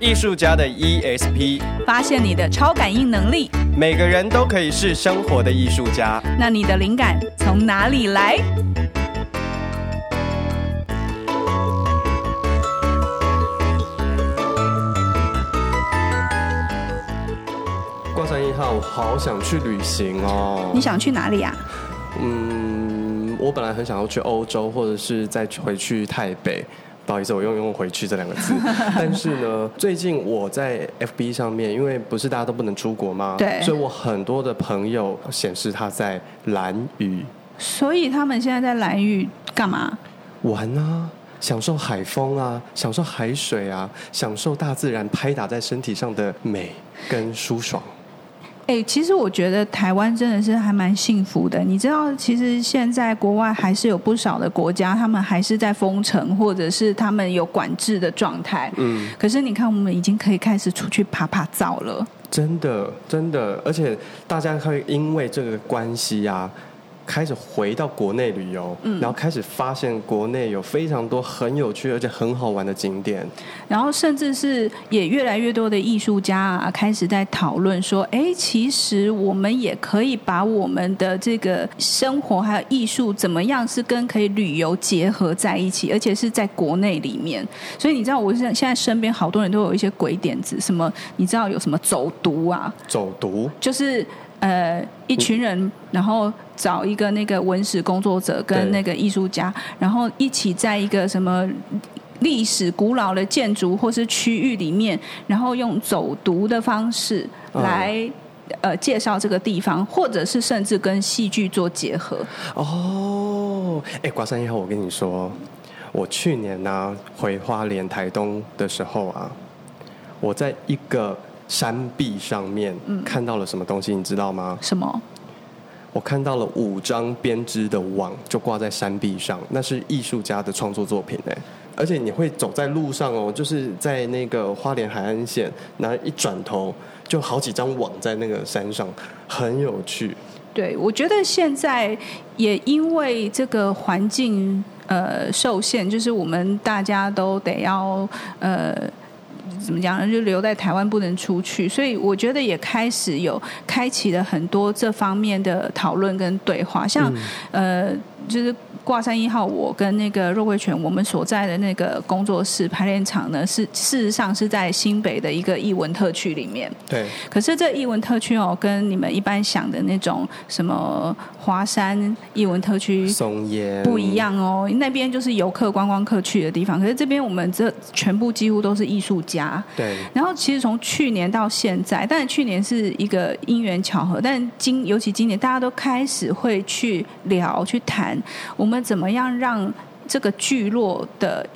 艺术家的 ESP，发现你的超感应能力。每个人都可以是生活的艺术家。那你的灵感从哪里来？挂上一号，我好想去旅行哦。你想去哪里啊？嗯，我本来很想要去欧洲，或者是再回去台北。不好意思，我用用“回去”这两个字。但是呢，最近我在 FB 上面，因为不是大家都不能出国吗？对。所以我很多的朋友显示他在兰屿。所以他们现在在兰屿干嘛？玩啊，享受海风啊，享受海水啊，享受大自然拍打在身体上的美跟舒爽。哎、欸，其实我觉得台湾真的是还蛮幸福的。你知道，其实现在国外还是有不少的国家，他们还是在封城，或者是他们有管制的状态。嗯。可是你看，我们已经可以开始出去爬爬灶了。真的，真的，而且大家会因为这个关系啊。开始回到国内旅游，嗯，然后开始发现国内有非常多很有趣而且很好玩的景点，然后甚至是也越来越多的艺术家啊，开始在讨论说，哎，其实我们也可以把我们的这个生活还有艺术怎么样是跟可以旅游结合在一起，而且是在国内里面。所以你知道，我现现在身边好多人都有一些鬼点子，什么你知道有什么走读啊？走读就是。呃，一群人，然后找一个那个文史工作者跟那个艺术家，然后一起在一个什么历史古老的建筑或是区域里面，然后用走读的方式来、嗯、呃介绍这个地方，或者是甚至跟戏剧做结合。哦，哎，瓜山一号，我跟你说，我去年呢、啊、回花莲台东的时候啊，我在一个。山壁上面看到了什么东西，你知道吗？什么？我看到了五张编织的网，就挂在山壁上，那是艺术家的创作作品哎！而且你会走在路上哦，就是在那个花莲海岸线，然后一转头就好几张网在那个山上，很有趣。对，我觉得现在也因为这个环境呃受限，就是我们大家都得要呃。怎么讲呢？就留在台湾不能出去，所以我觉得也开始有开启了很多这方面的讨论跟对话，像、嗯、呃，就是。挂山一号，我跟那个肉桂泉，我们所在的那个工作室排练场呢，是事实上是在新北的一个艺文特区里面。对。可是这艺文特区哦，跟你们一般想的那种什么华山艺文特区松烟不一样哦，那边就是游客观光客去的地方。可是这边我们这全部几乎都是艺术家。对。然后其实从去年到现在，但是去年是一个因缘巧合，但今尤其今年大家都开始会去聊去谈我们。怎么样让这个聚落的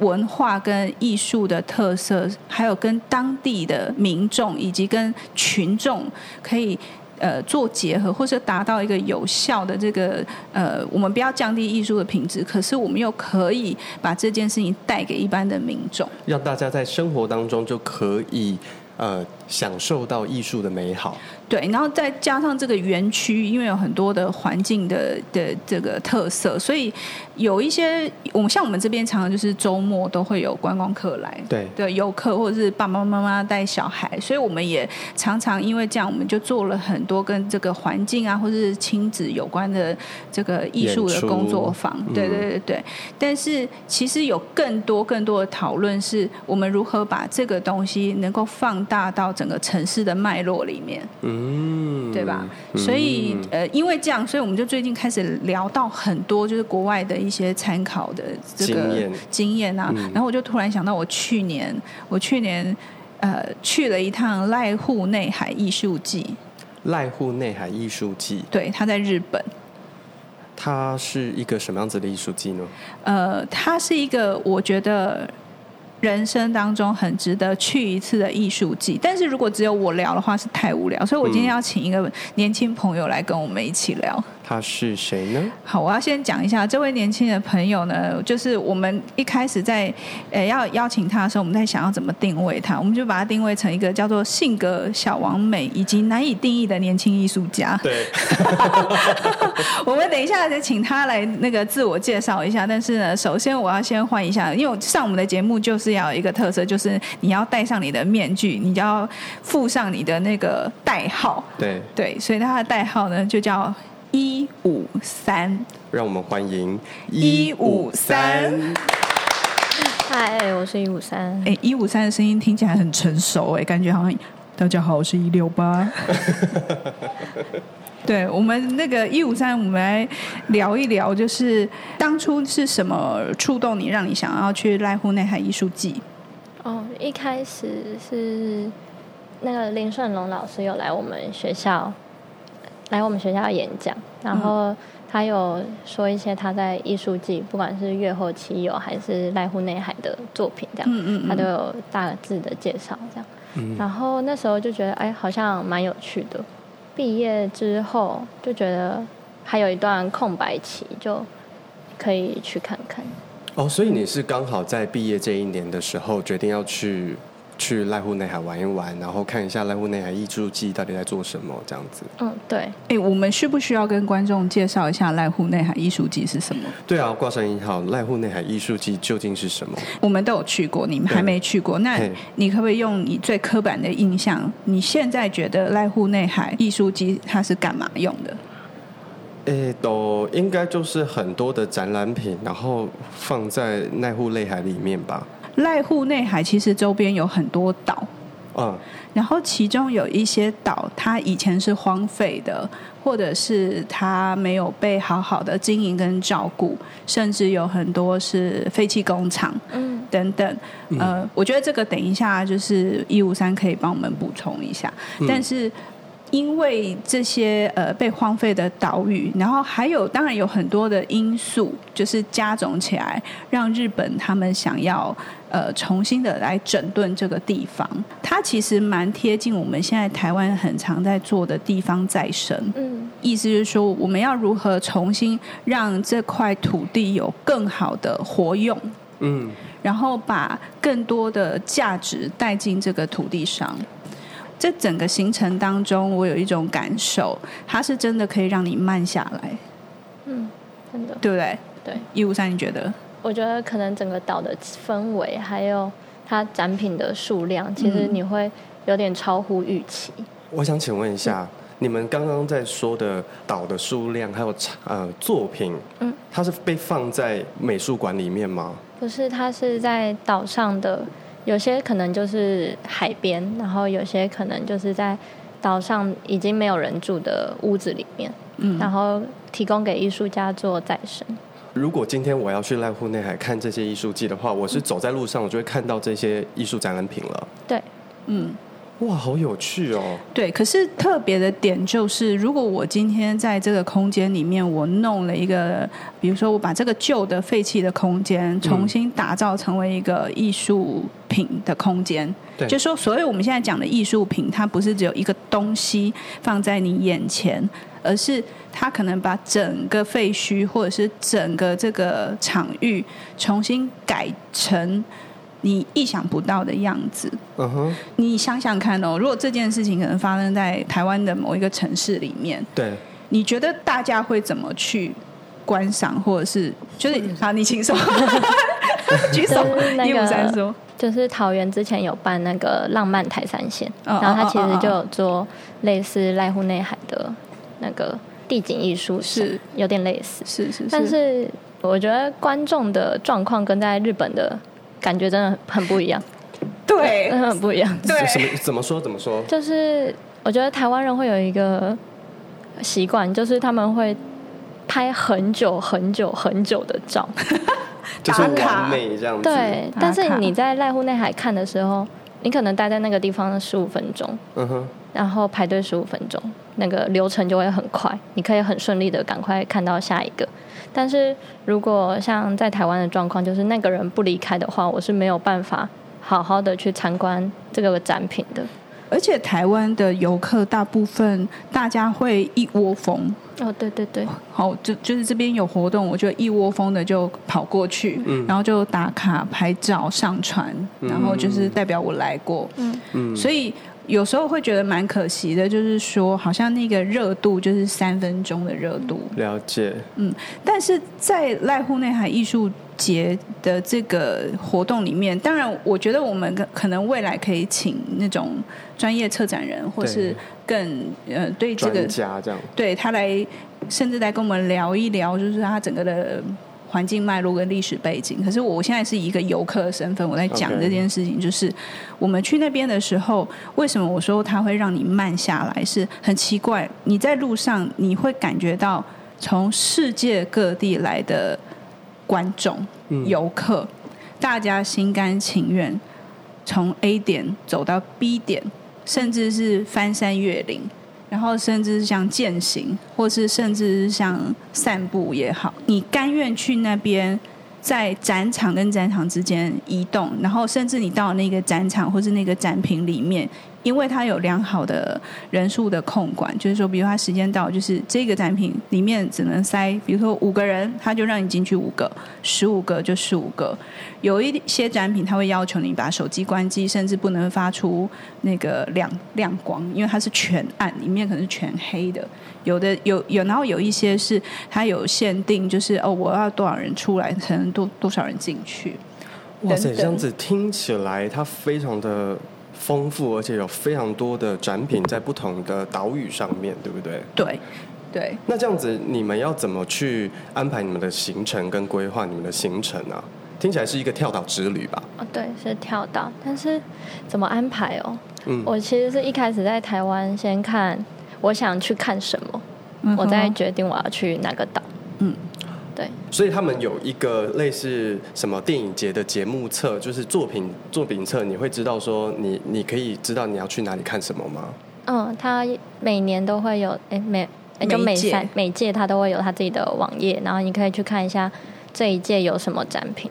文化跟艺术的特色，还有跟当地的民众以及跟群众可以呃做结合，或是达到一个有效的这个呃，我们不要降低艺术的品质，可是我们又可以把这件事情带给一般的民众，让大家在生活当中就可以呃享受到艺术的美好。对，然后再加上这个园区，因为有很多的环境的的这个特色，所以有一些我们像我们这边常常就是周末都会有观光客来，对的游客或者是爸爸妈妈带小孩，所以我们也常常因为这样，我们就做了很多跟这个环境啊或者是亲子有关的这个艺术的工作坊，对对对对。但是其实有更多更多的讨论，是我们如何把这个东西能够放大到整个城市的脉络里面。嗯。嗯，对吧？所以呃，因为这样，所以我们就最近开始聊到很多就是国外的一些参考的这个经验，经验啊。然后我就突然想到，我去年我去年呃去了一趟濑户内海艺术季。濑户内海艺术季，对，它在日本。它是一个什么样子的艺术季呢？呃，它是一个我觉得。人生当中很值得去一次的艺术季，但是如果只有我聊的话是太无聊，所以我今天要请一个年轻朋友来跟我们一起聊。他是谁呢？好，我要先讲一下这位年轻的朋友呢，就是我们一开始在呃要邀请他的时候，我们在想要怎么定位他，我们就把他定位成一个叫做性格小王美以及难以定义的年轻艺术家。对，我们等一下再请他来那个自我介绍一下。但是呢，首先我要先换一下，因为上我们的节目就是要有一个特色，就是你要戴上你的面具，你就要附上你的那个代号。对对，所以他的代号呢就叫。一五三，让我们欢迎一五三。嗨，我是一五三。哎，一五三的声音听起来很成熟，哎，感觉好像大家好，我是一六八。对我们那个一五三，我们来聊一聊，就是当初是什么触动你，让你想要去濑户内海艺术季？哦，一开始是那个林顺龙老师有来我们学校。来我们学校演讲，然后他有说一些他在艺术季，不管是月后期有还是濑户内海的作品，这样，嗯嗯嗯他都有大致的介绍，这样。嗯、然后那时候就觉得，哎，好像蛮有趣的。毕业之后就觉得还有一段空白期，就可以去看看。哦，所以你是刚好在毕业这一年的时候决定要去。去濑户内海玩一玩，然后看一下濑户内海艺术季到底在做什么，这样子。嗯，对。哎，我们需不需要跟观众介绍一下濑户内海艺术季是什么？对啊，挂上一号，濑户内海艺术季究竟是什么？我们都有去过，你们还没去过。那你可不可以用你最刻板的印象？你现在觉得濑户内海艺术季它是干嘛用的？哎，都应该就是很多的展览品，然后放在濑户内海里面吧。濑户内海其实周边有很多岛，嗯，然后其中有一些岛，它以前是荒废的，或者是它没有被好好的经营跟照顾，甚至有很多是废弃工厂，嗯，等等，呃，我觉得这个等一下就是一五三可以帮我们补充一下，嗯，但是。因为这些呃被荒废的岛屿，然后还有当然有很多的因素，就是加总起来，让日本他们想要呃重新的来整顿这个地方。它其实蛮贴近我们现在台湾很常在做的地方再生。嗯，意思就是说，我们要如何重新让这块土地有更好的活用？嗯，然后把更多的价值带进这个土地上。这整个行程当中，我有一种感受，它是真的可以让你慢下来。嗯，真的，对不对？对。一五三，你觉得？我觉得可能整个岛的氛围，还有它展品的数量，其实你会有点超乎预期。嗯。我想请问一下，嗯，你们刚刚在说的岛的数量，还有呃作品，嗯，它是被放在美术馆里面吗？不是，它是在岛上的。有些可能就是海边，然后有些可能就是在岛上已经没有人住的屋子里面，嗯，然后提供给艺术家做再生。如果今天我要去濑户内海看这些艺术季的话，我是走在路上，我就会看到这些艺术展览品了。对，嗯。哇，好有趣哦！对，可是特别的点就是，如果我今天在这个空间里面，我弄了一个，比如说我把这个旧的废弃的空间重新打造成为一个艺术品的空间，对，就说所以我们现在讲的艺术品，它不是只有一个东西放在你眼前，而是他可能把整个废墟或者是整个这个场域重新改成。你意想不到的样子，嗯哼，你想想看哦，如果这件事情可能发生在台湾的某一个城市里面，对，你觉得大家会怎么去观赏，或者是就是好，你请说，举手，一五三说，就是桃园之前有办那个浪漫台三线，然后他其实就有做类似濑户内海的那个地景艺术，是有点类似，是是是，但是我觉得观众的状况跟在日本的。感觉真的很不一样，对，真的很不一样。对，什么怎么说怎么说？就是我觉得台湾人会有一个习惯，就是他们会拍很久很久很久的照，就是完美这样子。对，但是你在濑户内海看的时候，你可能待在那个地方十五分钟，嗯哼，然后排队十五分钟，那个流程就会很快，你可以很顺利的赶快看到下一个。但是如果像在台湾的状况，就是那个人不离开的话，我是没有办法好好的去参观这个展品的。而且台湾的游客大部分大家会一窝蜂。哦，对对对，好，就就是这边有活动，我就一窝蜂的就跑过去，嗯，然后就打卡、拍照、上传，然后就是代表我来过，嗯嗯，所以有时候会觉得蛮可惜的，就是说好像那个热度就是三分钟的热度，了解，嗯，但是在濑户内海艺术节的这个活动里面，当然我觉得我们可可能未来可以请那种专业策展人，或是。更呃，对这个专家这样，对他来，甚至来跟我们聊一聊，就是他整个的环境脉络跟历史背景。可是我现在是以一个游客的身份，我在讲这件事情，就是我们去那边的时候，为什么我说它会让你慢下来？是很奇怪，你在路上你会感觉到从世界各地来的观众、游客，大家心甘情愿从 A 点走到 B 点。甚至是翻山越岭，然后甚至是像践行，或是甚至是像散步也好，你甘愿去那边，在展场跟展场之间移动，然后甚至你到那个展场或是那个展品里面。因为它有良好的人数的控管，就是说，比如它时间到，就是这个展品里面只能塞，比如说五个人，他就让你进去五个，十五个就十五个。有一些展品，它会要求你把手机关机，甚至不能发出那个亮亮光，因为它是全暗，里面可能是全黑的。有的有有，然后有一些是它有限定，就是哦，我要多少人出来，才能多多少人进去。哇塞，这样子听起来，它非常的。丰富，而且有非常多的展品在不同的岛屿上面，对不对？对，对。那这样子，你们要怎么去安排你们的行程跟规划你们的行程啊？听起来是一个跳岛之旅吧？哦，对，是跳岛，但是怎么安排哦？嗯，我其实是一开始在台湾先看我想去看什么，嗯、我再决定我要去哪个岛。嗯。对，所以他们有一个类似什么电影节的节目册，就是作品作品册，你会知道说你你可以知道你要去哪里看什么吗？嗯，他每年都会有，哎，每就每三每届他都会有他自己的网页，然后你可以去看一下这一届有什么展品。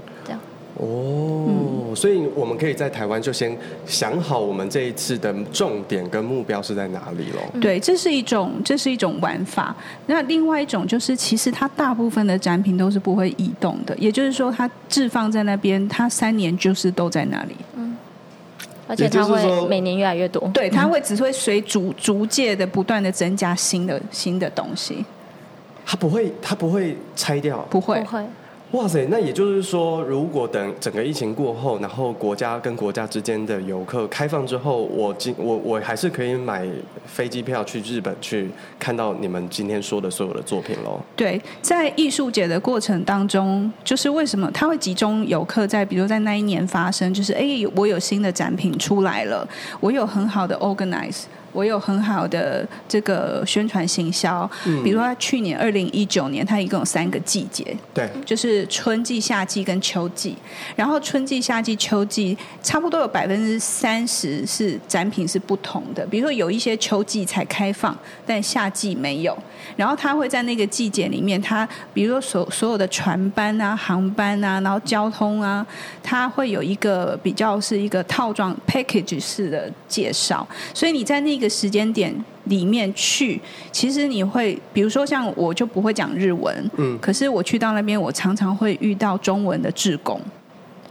哦。嗯所以我们可以在台湾就先想好我们这一次的重点跟目标是在哪里喽。对，这是一种这是一种玩法。那另外一种就是，其实它大部分的展品都是不会移动的，也就是说，它置放在那边，它三年就是都在那里。嗯，而且它会每年越来越多。对，它会只会随逐逐渐的不断的增加新的新的东西。它不会，它不会拆掉，不会，不会。哇塞，那也就是说，如果等整个疫情过后，然后国家跟国家之间的游客开放之后，我今我我还是可以买飞机票去日本去看到你们今天说的所有的作品喽。对，在艺术节的过程当中，就是为什么他会集中游客在，比如在那一年发生，就是哎，我有新的展品出来了，我有很好的 organize。我有很好的这个宣传行销，嗯、比如说他去年二零一九年，它一共有三个季节，对，就是春季、夏季跟秋季。然后春季、夏季、秋季差不多有百分之三十是展品是不同的，比如说有一些秋季才开放，但夏季没有。然后他会在那个季节里面，他比如说所所有的船班啊、航班啊，然后交通啊，他会有一个比较是一个套装 package 式的介绍，所以你在那个。一个时间点里面去，其实你会，比如说像我就不会讲日文，嗯，可是我去到那边，我常常会遇到中文的志工。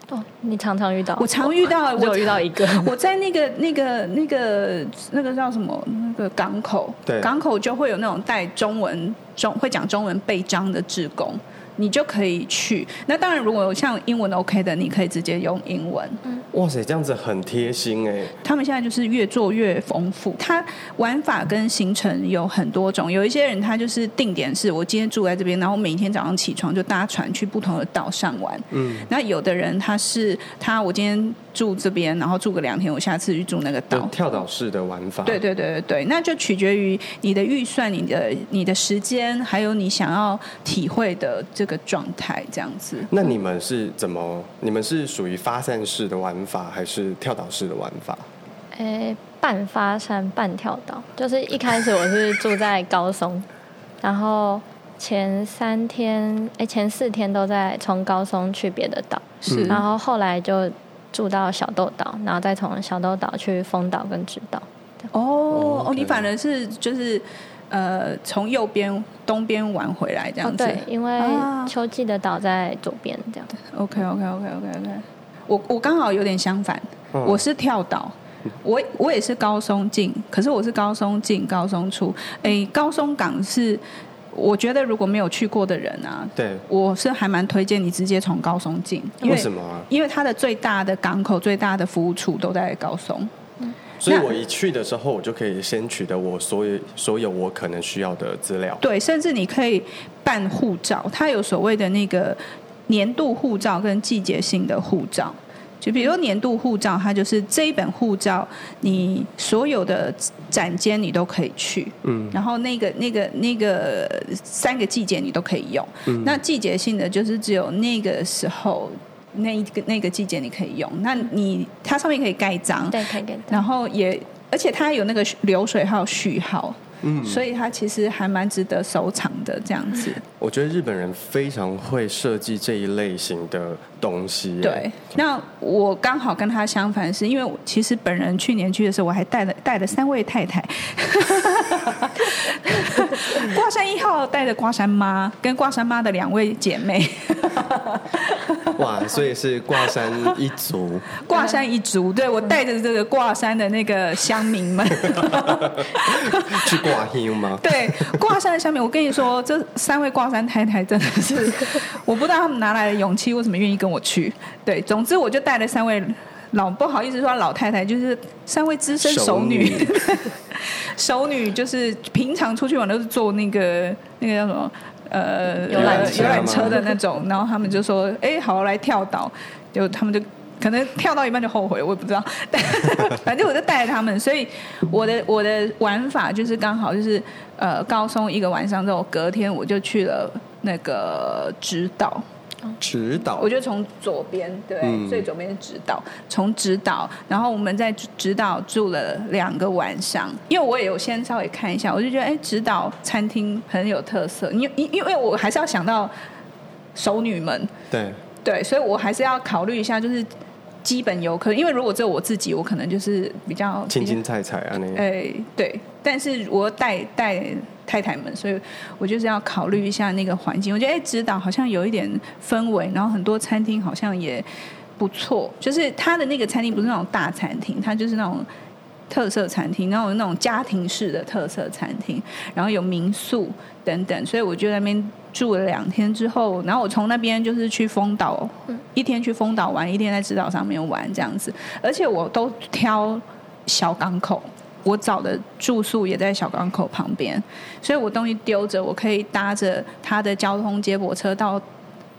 哦，你常常遇到？我常遇到，我有遇到一个。我在那个、那个、那个、那个叫什么？那个港口，对，港口就会有那种带中文、中会讲中文背章的志工。你就可以去。那当然，如果像英文 OK 的，你可以直接用英文。哇塞，这样子很贴心哎。他们现在就是越做越丰富。他玩法跟行程有很多种。有一些人他就是定点是，我今天住在这边，然后每天早上起床就搭船去不同的岛上玩。嗯。那有的人他是他，我今天住这边，然后住个两天，我下次去住那个岛。跳岛式的玩法。对对对对对，那就取决于你的预算、你的你的时间，还有你想要体会的这个。状态这样子，那你们是怎么？你们是属于发散式的玩法，还是跳岛式的玩法？诶、欸，半发散半跳岛。就是一开始我是住在高松，然后前三天，诶、欸，前四天都在从高松去别的岛，是，然后后来就住到小豆岛，然后再从小豆岛去丰岛跟直岛。哦哦，你反而是就是呃从右边东边玩回来这样子，对，因为秋季的岛在左边这样。OK OK OK OK OK，我我刚好有点相反，我是跳岛。我我也是高松进，可是我是高松进高松出。哎，高松港是我觉得如果没有去过的人啊，对，我是还蛮推荐你直接从高松进。为什么啊？因为它的最大的港口、最大的服务处都在高松。嗯，所以我一去的时候，我就可以先取得我所有所有我可能需要的资料。对，甚至你可以办护照，它有所谓的那个年度护照跟季节性的护照。就比如说年度护照，它就是这一本护照，你所有的展间你都可以去，嗯，然后那个那个那个三个季节你都可以用，嗯，那季节性的就是只有那个时候那一个那个季节你可以用，那你它上面可以盖章，对，可以盖章，然后也而且它有那个流水号序号。嗯，所以它其实还蛮值得收藏的这样子。我觉得日本人非常会设计这一类型的东西。对，那我刚好跟他相反，是因为其实本人去年去的时候，我还带了带了三位太太。挂山一号带着挂山妈跟挂山妈的两位姐妹。哇，所以是挂山一族。挂山一族，对，我带着这个挂山的那个乡民们。去挂乡吗？对，挂山的乡民，我跟你说，这三位挂山太太真的是，我不知道他们哪来的勇气，为什么愿意跟我去？对，总之我就带了三位老，不好意思说老太太，就是三位资深熟女。熟女，女就是平常出去玩都是坐那个那个叫什么呃游览游览车的那种，然后他们就说：“哎，好来跳岛。”就他们就。可能跳到一半就后悔，我也不知道。但反正我就带着他们，所以我的我的玩法就是刚好就是呃高松一个晚上之后，隔天我就去了那个直岛。直岛，我就从左边对，嗯、最左边是直岛，从直岛，然后我们在直岛住了两个晚上。因为我也有先稍微看一下，我就觉得哎，直岛餐厅很有特色。因因因为我还是要想到熟女们，对对，所以我还是要考虑一下，就是。基本游客，因为如果只有我自己，我可能就是比较青青菜菜啊那。哎，对，但是我带带太太们，所以我就是要考虑一下那个环境。我觉得哎，直岛好像有一点氛围，然后很多餐厅好像也不错。就是它的那个餐厅不是那种大餐厅，它就是那种特色餐厅，然后有那种家庭式的特色餐厅，然后有民宿等等，所以我就在那边。住了两天之后，然后我从那边就是去丰岛，一天去丰岛玩，一天在直岛上面玩这样子，而且我都挑小港口，我找的住宿也在小港口旁边，所以我东西丢着，我可以搭着他的交通接驳车到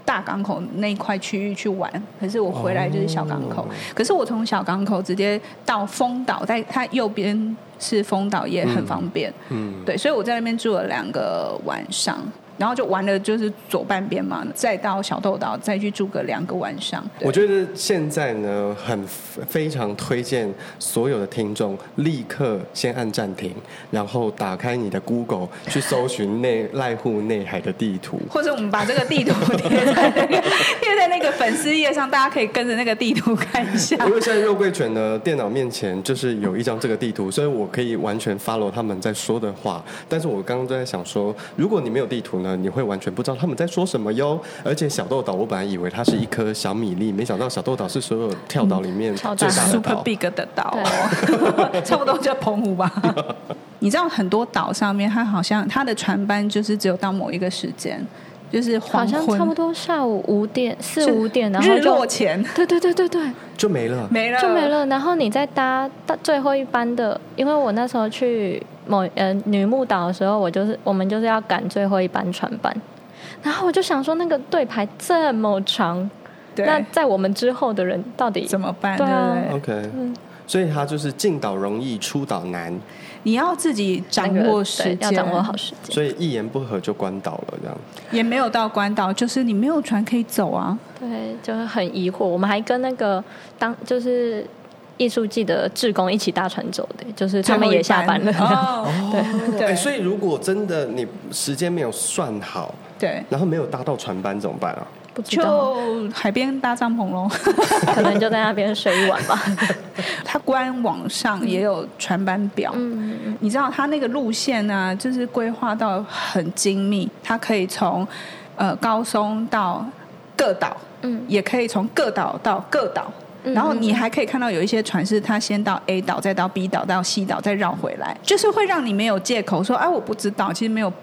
大港口那一块区域去玩，可是我回来就是小港口，可是我从小港口直接到丰岛，在它右边是丰岛，也很方便，嗯，对，所以我在那边住了两个晚上。然后就玩了，就是左半边嘛，再到小豆岛，再去住个两个晚上。我觉得现在呢，很非常推荐所有的听众立刻先按暂停，然后打开你的 Google 去搜寻内濑户内海的地图，或者我们把这个地图贴在那个贴在那个粉丝页上，大家可以跟着那个地图看一下。因为现在肉桂犬的电脑面前就是有一张这个地图，所以我可以完全 follow 他们在说的话。但是我刚刚都在想说，如果你没有地图呢？你会完全不知道他们在说什么哟。而且小豆岛，我本来以为它是一颗小米粒，没想到小豆岛是所有跳岛里面最大的岛。Super big 的岛，差不多叫澎湖吧。你知道很多岛上面，它好像它的船班就是只有到某一个时间，就是，好像差不多下午五点四五点，然后日落前，对对对对对，就没了，没了，就没了。然后你再搭到最后一班的，因为我那时候去。某呃女木岛的时候，我就是我们就是要赶最后一班船班，然后我就想说，那个队排这么长，那在我们之后的人到底怎么办？对啊，OK，嗯，所以他就是进岛容易出岛难，你要自己掌握时间，要掌握好时间，所以一言不合就关岛了，这样。也没有到关岛，就是你没有船可以走啊，对，就是很疑惑。我们还跟那个当就是。艺术季的志工一起搭船走的，就是他们也下班了。哦，对 对、欸，所以如果真的你时间没有算好，对，然后没有搭到船班怎么办啊？不知道，就海边搭帐篷喽，可能就在那边睡一晚吧。它官网上也有船班表，嗯嗯，你知道它那个路线呢、啊，就是规划到很精密，它可以从呃高松到各岛，嗯，也可以从各岛到各岛。然后你还可以看到有一些船是它先到 A 岛，再到 B 岛，到 C 岛，再绕回来，就是会让你没有借口说，哎，我不知道。其实没有，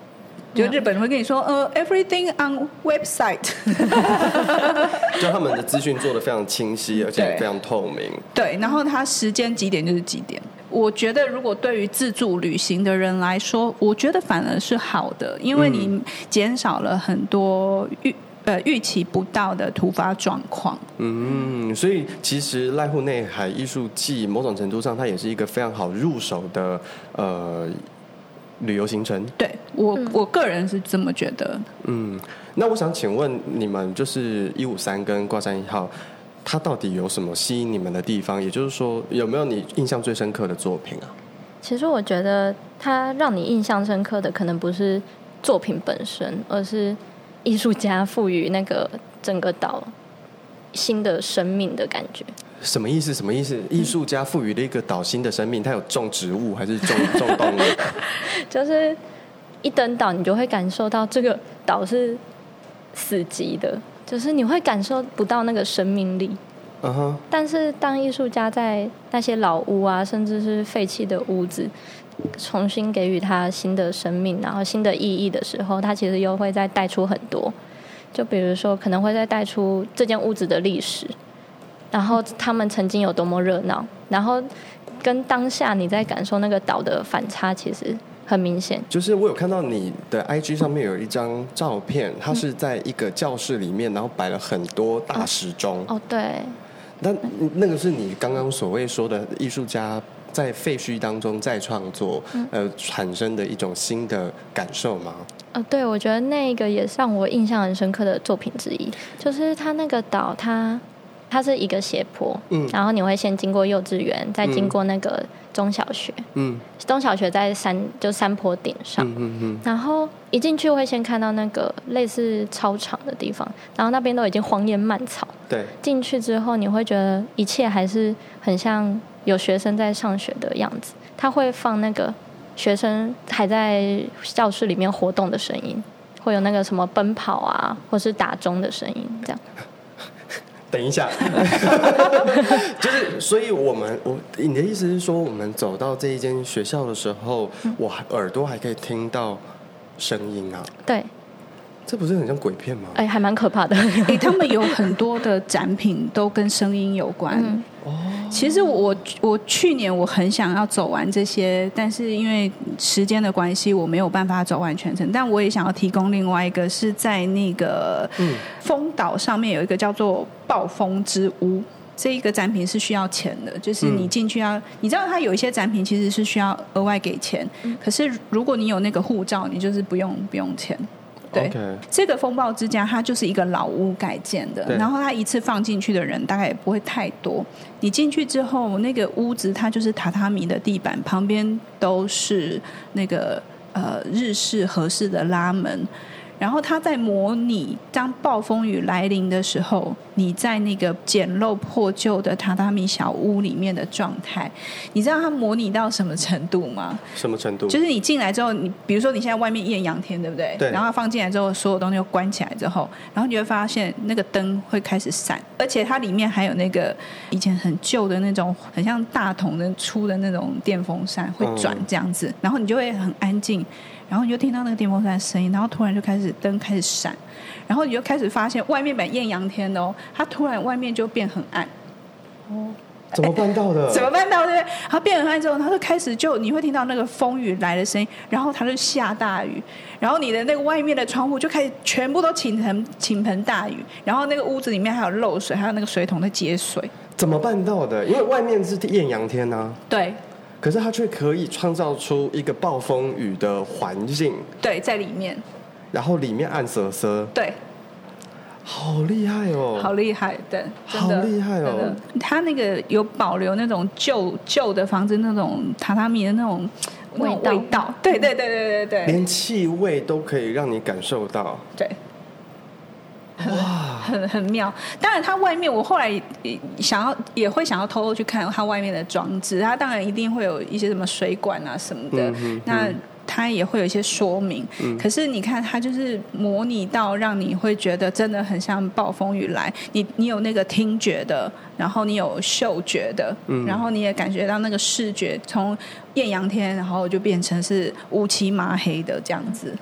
就日本人会跟你说，呃，everything on website，就他们的资讯做的非常清晰，而且非常透明。对，然后它时间几点就是几点。我觉得如果对于自助旅行的人来说，我觉得反而是好的，因为你减少了很多预。呃，预期不到的突发状况。嗯，所以其实濑户内海艺术季某种程度上，它也是一个非常好入手的呃旅游行程。对我，我个人是这么觉得。嗯，那我想请问你们，就是一五三跟挂山一号，它到底有什么吸引你们的地方？也就是说，有没有你印象最深刻的作品啊？其实我觉得，它让你印象深刻的，可能不是作品本身，而是。艺术家赋予那个整个岛新的生命的感觉，什么意思？什么意思？艺术家赋予了一个岛新的生命，他有种植物还是种种动物？就是一登岛，你就会感受到这个岛是死寂的，就是你会感受不到那个生命力。嗯哼。但是当艺术家在那些老屋啊，甚至是废弃的屋子。重新给予它新的生命，然后新的意义的时候，它其实又会再带出很多。就比如说，可能会再带出这间屋子的历史，然后他们曾经有多么热闹，然后跟当下你在感受那个岛的反差，其实很明显。就是我有看到你的 IG 上面有一张照片，它是在一个教室里面，然后摆了很多大时钟。哦，哦，对。那那个是你刚刚所谓说的艺术家。在废墟当中再创作，呃，产生的一种新的感受吗？呃，对，我觉得那个也是让我印象很深刻的作品之一，就是它那个岛，它它是一个斜坡，嗯，然后你会先经过幼稚园，再经过那个中小学，嗯，中小学在山就山坡顶上，嗯嗯嗯，然后一进去会先看到那个类似操场的地方，然后那边都已经荒烟蔓草，对，进去之后你会觉得一切还是很像。有学生在上学的样子，他会放那个学生还在教室里面活动的声音，会有那个什么奔跑啊，或是打钟的声音，这样。等一下，就是，所以我们我你的意思是说，我们走到这一间学校的时候，我耳朵还可以听到声音啊？对。这不是很像鬼片吗？哎，还蛮可怕的。哎，他们有很多的展品都跟声音有关。其实我我去年我很想要走完这些，但是因为时间的关系，我没有办法走完全程。但我也想要提供另外一个，是在那个风岛上面有一个叫做暴风之屋，这一个展品是需要钱的，就是你进去要，你知道它有一些展品其实是需要额外给钱，可是如果你有那个护照，你就是不用不用钱。对.这个风暴之家它就是一个老屋改建的，然后它一次放进去的人大概也不会太多。你进去之后，那个屋子它就是榻榻米的地板，旁边都是那个呃日式合适的拉门。然后他在模拟当暴风雨来临的时候，你在那个简陋破旧的榻榻米小屋里面的状态，你知道他模拟到什么程度吗？什么程度？就是你进来之后，你比如说你现在外面艳阳天，对不对？对。然后放进来之后，所有东西都关起来之后，然后你会发现那个灯会开始闪，而且它里面还有那个以前很旧的那种，很像大桶的粗的那种电风扇会转这样子，嗯、然后你就会很安静。然后你就听到那个电风扇的声音，然后突然就开始灯开始闪，然后你就开始发现外面本艳阳天哦，它突然外面就变很暗。哦，怎么办到的？怎么办到的？它变很暗之后，它就开始就你会听到那个风雨来的声音，然后它就下大雨，然后你的那个外面的窗户就开始全部都倾盆倾盆大雨，然后那个屋子里面还有漏水，还有那个水桶在接水。怎么办到的？因为外面是艳阳天啊。对。可是它却可以创造出一个暴风雨的环境，对，在里面，然后里面暗色色，对，好厉害哦，好厉害，对，好厉害哦，它那个有保留那种旧旧的房子那种榻榻米的那种味道，味道，对对对对对对，连气味都可以让你感受到，对。哇，很很妙。当然，它外面我后来想要也会想要偷偷去看它外面的装置，它当然一定会有一些什么水管啊什么的。嗯嗯、那它也会有一些说明。嗯、可是你看，它就是模拟到让你会觉得真的很像暴风雨来。你你有那个听觉的，然后你有嗅觉的，嗯、然后你也感觉到那个视觉从艳阳天，然后就变成是乌漆麻黑的这样子。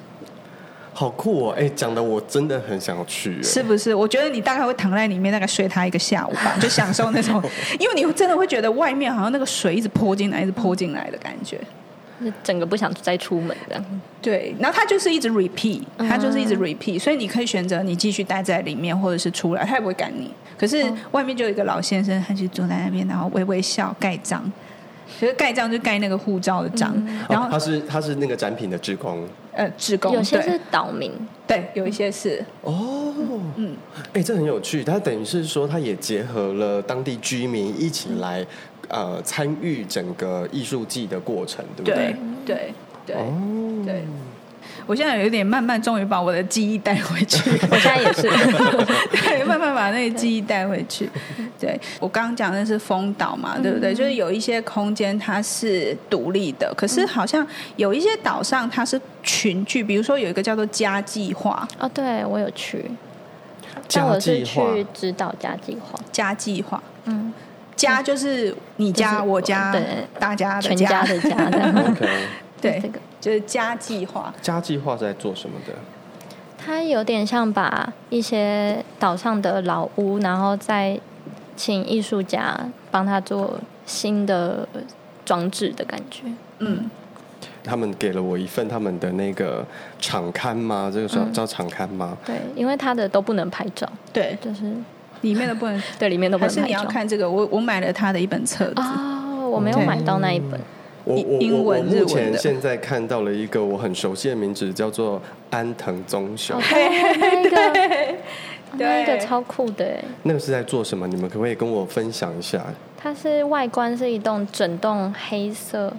好酷哦！哎，讲的我真的很想去，是不是？我觉得你大概会躺在里面，大概睡它一个下午吧，就享受那种，因为你真的会觉得外面好像那个水一直泼进来，一直泼进来的感觉，整个不想再出门的。对，然后他就是一直 repeat，他就是一直 repeat，所以你可以选择你继续待在里面，或者是出来，他也不会赶你。可是外面就有一个老先生，他就坐在那边，然后微微笑，盖章。其实盖章就盖那个护照的章，嗯、然后、哦、他是他是那个展品的志工，呃，志工有些是岛民，对，有一些是。哦，嗯，哎，这很有趣，他等于是说他也结合了当地居民一起来、嗯、呃参与整个艺术季的过程，对不对？对对对，哦，对。我现在有点慢慢，终于把我的记忆带回去。我现在也是，对，慢慢把那个记忆带回去。对，我刚刚讲的是风岛嘛，对不对？就是有一些空间它是独立的，可是好像有一些岛上它是群聚，比如说有一个叫做家计划。哦，对，我有去，但我是去指导家计划。家计划，嗯，家就是你家、我家、对，大家的全家的家。对，这个。就是家计划，家计划在做什么的？它有点像把一些岛上的老屋，然后再请艺术家帮他做新的装置的感觉。嗯，他们给了我一份他们的那个场刊吗？这个叫叫场刊吗？对，因为他的都不能拍照。对，就是里面的不能，对，里面都不能拍照。还是你要看这个？我我买了他的一本册子哦，我没有买到那一本。我我我我目前现在看到了一个我很熟悉的名字，叫做安藤忠雄。那个，那个超酷的。那个是在做什么？你们可不可以跟我分享一下？它是外观是一栋整栋黑色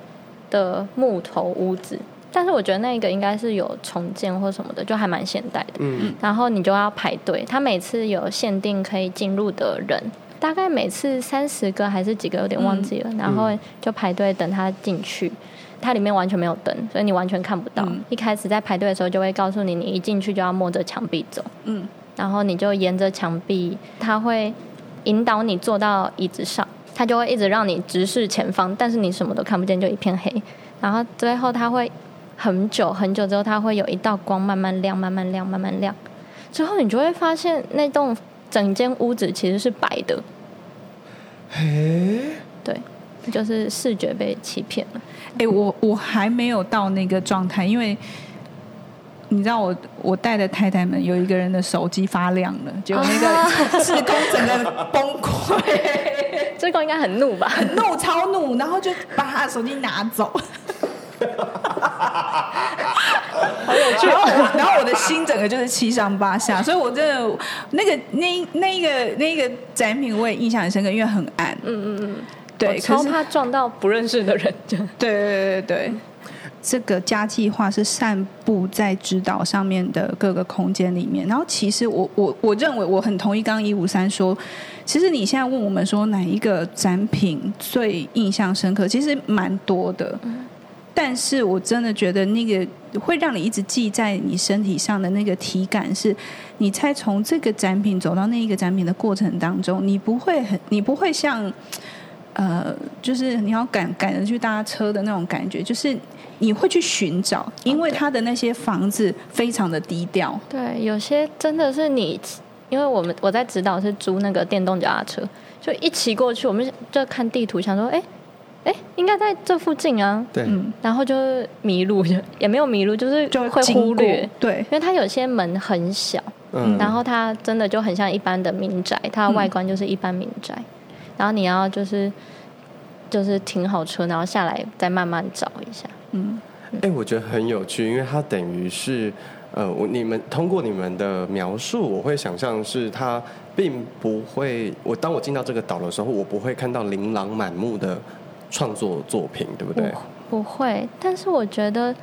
的木头屋子，但是我觉得那个应该是有重建或什么的，就还蛮现代的。嗯。然后你就要排队，他每次有限定可以进入的人。大概每次三十个还是几个，有点忘记了。嗯、然后就排队等他进去，它里面完全没有灯，所以你完全看不到。嗯、一开始在排队的时候，就会告诉你，你一进去就要摸着墙壁走。嗯，然后你就沿着墙壁，他会引导你坐到椅子上，他就会一直让你直视前方，但是你什么都看不见，就一片黑。然后最后他会很久很久之后，它会有一道光慢慢亮，慢慢亮，慢慢亮。之后你就会发现那栋。整间屋子其实是白的，嘿，对，就是视觉被欺骗了。哎、欸，我我还没有到那个状态，因为你知道我我带的太太们有一个人的手机发亮了，结果那个志工整个崩溃，志工应该很怒吧？很怒，超怒，然后就把他的手机拿走。好有趣，然后我的心整个就是七上八下，所以我真的那个那那一个那一个展品我也印象很深刻，因为很暗。嗯嗯嗯，对，超怕撞到不认识的人。对对对对对，这个家计划是散布在指导上面的各个空间里面。然后其实我我我认为我很同意刚刚一五三说，其实你现在问我们说哪一个展品最印象深刻，其实蛮多的。嗯但是我真的觉得那个会让你一直记在你身体上的那个体感是，你猜从这个展品走到那一个展品的过程当中，你不会很，你不会像，呃，就是你要赶赶着去搭车的那种感觉，就是你会去寻找，因为他的那些房子非常的低调。对，有些真的是你，因为我们我在指导是租那个电动脚踏车，就一骑过去，我们就看地图，想说，哎。哎，应该在这附近啊。对，嗯，然后就迷路，就也没有迷路，就是就会忽略。对，因为它有些门很小，嗯，然后它真的就很像一般的民宅，它的外观就是一般民宅。嗯，然后你要就是就是停好车，然后下来再慢慢找一下。嗯，哎，我觉得很有趣，因为它等于是呃，我你们通过你们的描述，我会想象是它并不会，我当我进到这个岛的时候，我不会看到琳琅满目的。创作作品对不对？不，不会，但是我觉得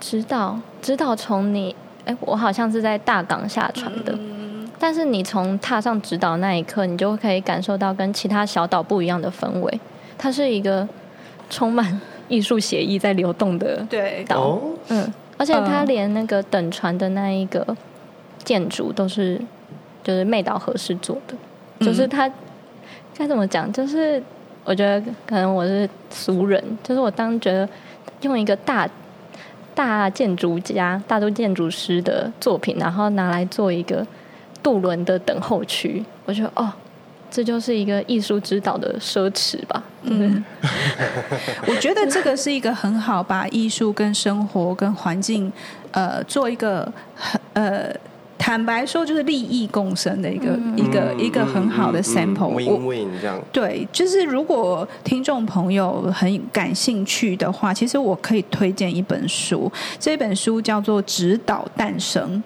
指导指导从你，哎，我好像是在大港下船的，嗯、但是你从踏上指导那一刻，你就可以感受到跟其他小岛不一样的氛围。它是一个充满艺术写意在流动的岛，对嗯，而且它连那个等船的那一个建筑都是就是妹岛和世做的，就是它该怎么讲？就是我觉得可能我是俗人，就是我当觉得用一个大。大建筑家、大都建筑师的作品，然后拿来做一个渡轮的等候区，我觉得哦，这就是一个艺术指导的奢侈吧。嗯，我觉得这个是一个很好把艺术跟生活跟环境呃做一个很呃。坦白说，就是利益共生的一个、嗯、一个、嗯、一个很好的 sample。win win 这样。对，就是如果听众朋友很感兴趣的话，其实我可以推荐一本书，这本书叫做《指导诞生》。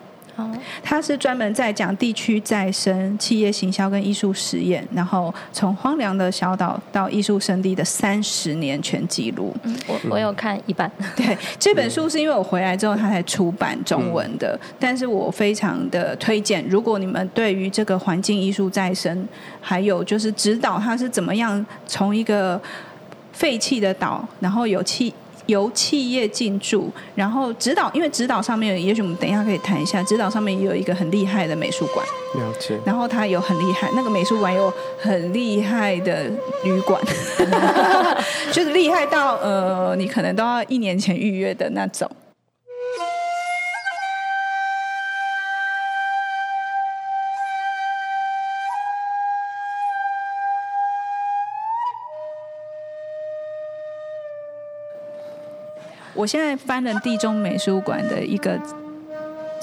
他是专门在讲地区再生、企业行销跟艺术实验，然后从荒凉的小岛到艺术圣地的三十年全记录。嗯，我我有看一半。对，这本书是因为我回来之后他才出版中文的，嗯、但是我非常的推荐。如果你们对于这个环境艺术再生，还有就是指导它是怎么样从一个废弃的岛，然后有气。由企业进驻，然后指导，因为指导上面，也许我们等一下可以谈一下，指导上面也有一个很厉害的美术馆。了解。然后它有很厉害，那个美术馆有很厉害的旅馆，就是厉害到呃，你可能都要一年前预约的那种。我现在翻了地中美术馆的一个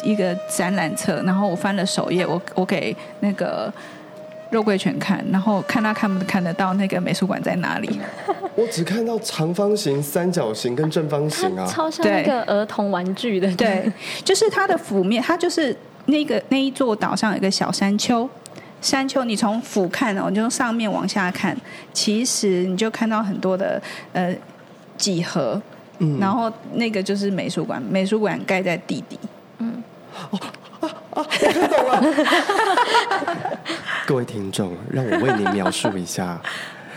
一个展览册，然后我翻了首页，我我给那个肉桂犬看，然后看他看不看得到那个美术馆在哪里。我只看到长方形、三角形跟正方形啊，超像那个儿童玩具的。对，就是它的 phủ 面，它就是那个那一座岛上有一个小山丘，山丘你从俯瞰哦，你就从上面往下看，其实你就看到很多的呃几何。嗯，然后那个就是美术馆，美术馆盖在地底。嗯，哦啊啊，我看懂了。各位听众，让我为您描述一下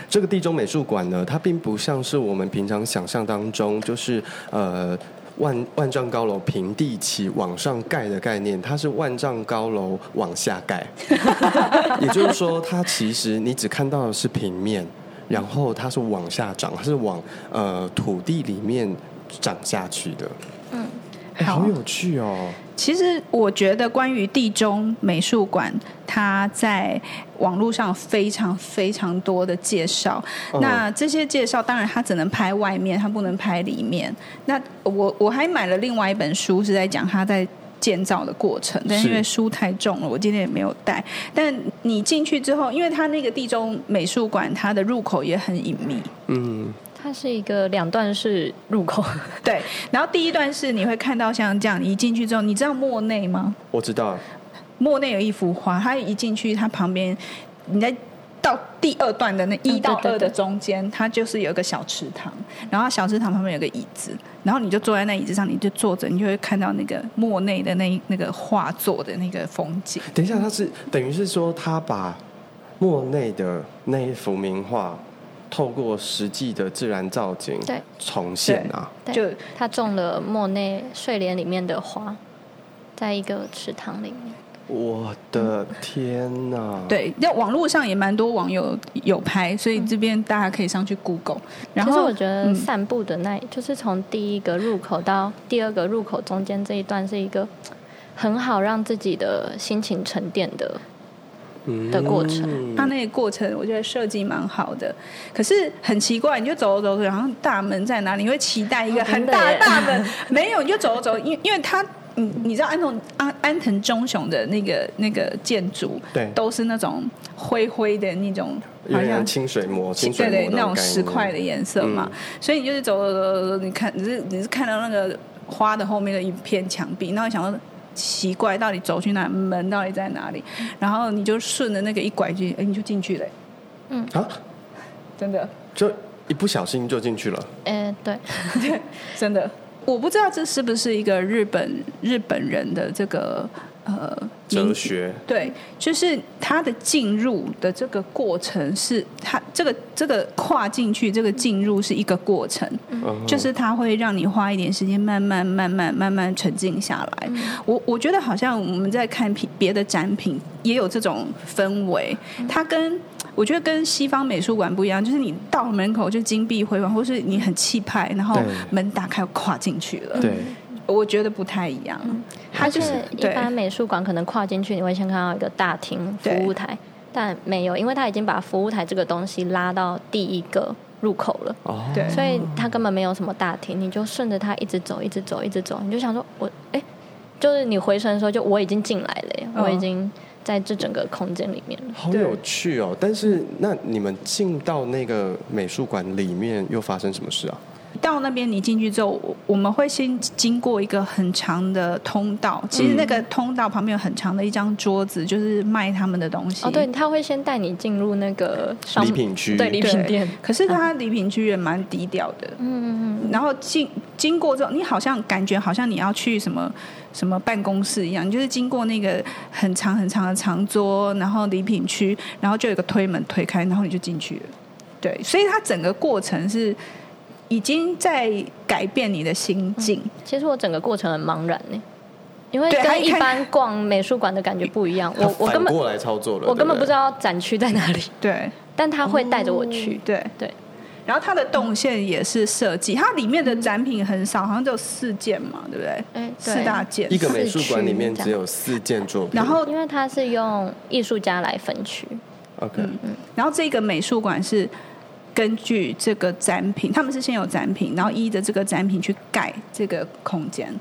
这个地中美术馆呢。它并不像是我们平常想象当中，就是呃万万丈高楼平地起往上盖的概念，它是万丈高楼往下盖。也就是说，它其实你只看到的是平面。然后它是往下长，它是往呃土地里面长下去的。嗯，好有趣哦。其实我觉得关于地中美术馆，它在网络上非常非常多的介绍。嗯、那这些介绍当然它只能拍外面，它不能拍里面。那我我还买了另外一本书，是在讲它在。建造的过程，但是因为书太重了，我今天也没有带。但你进去之后，因为它那个地中美术馆，它的入口也很隐秘。嗯，它是一个两段式入口。对，然后第一段是你会看到像这样，你一进去之后，你知道莫内吗？我知道，莫内有一幅画，他一进去，他旁边你在。到第二段的那一到二的中间，它就是有一个小池塘，然后小池塘旁边有个椅子，然后你就坐在那椅子上，你就坐着，你就会看到那个莫内的那那个画作的那个风景。等一下，他是等于是说，他把莫内的那一幅名画，透过实际的自然造景对重现啊，就他种了莫内睡莲里面的花，在一个池塘里面。我的天呐！对，那网络上也蛮多网友有拍，所以这边大家可以上去 Google。然后其实我觉得散步的那，就是从第一个入口到第二个入口中间这一段，是一个很好让自己的心情沉淀的的过程。它那个过程我觉得设计蛮好的，可是很奇怪，你就走走走，然后大门在哪里？你会期待一个很大的大门，没有，你就走走走，因因为它。你你知道安藤安安藤忠雄的那个那个建筑，对，都是那种灰灰的那种，好像清水模，清水模对对，那种石块的颜色嘛。嗯、所以你就是走走走走，你看你是你是看到那个花的后面的一片墙壁，然后想到奇怪，到底走去哪？门到底在哪里？然后你就顺着那个一拐进，哎，你就进去了。嗯啊，真的，就一不小心就进去了。哎，对，对，真的。我不知道这是不是一个日本日本人的这个呃哲学，对，就是它的进入的这个过程是它这个这个跨进去，这个进入是一个过程，嗯、就是它会让你花一点时间，慢慢慢慢慢慢沉静下来。嗯、我我觉得好像我们在看品别的展品，也有这种氛围。它跟我觉得跟西方美术馆不一样，就是你到门口就金碧辉煌，或是你很气派，然后门打开跨进去了。对。我觉得不太一样，它就是一般美术馆可能跨进去，你会先看到一个大厅服务台，但没有，因为他已经把服务台这个东西拉到第一个入口了，对，所以他根本没有什么大厅，你就顺着它一直走，一直走，一直走，你就想说，我哎，就是你回神的时候，就我已经进来了，我已经在这整个空间里面了，好有趣哦！但是那你们进到那个美术馆里面又发生什么事啊？到那边，你进去之后，我们会先经过一个很长的通道。其实那个通道旁边有很长的一张桌子，就是卖他们的东西。哦，对，他会先带你进入那个礼品区，对，礼品店。可是他礼品区也蛮低调的。嗯嗯嗯。然后进经过之后，你好像感觉好像你要去什么什么办公室一样，就是经过那个很长很长的长桌，然后礼品区，然后就有个推门推开，然后你就进去了。对，所以它整个过程是。已经在改变你的心境。嗯、其实我整个过程很茫然呢，因为跟一般逛美术馆的感觉不一样。我我根本过来操作了，我根本不知道展区在哪里。对，但他会带着我去。哦、对对，然后它的动线也是设计，它里面的展品很少，好像只有四件嘛，对不对？哎，四大件。一个美术馆里面只有四件作品。然后，因为它是用艺术家来分区。OK，嗯嗯。然后这个美术馆是。根据这个展品，他们是先有展品，然后依着这个展品去盖这个空间。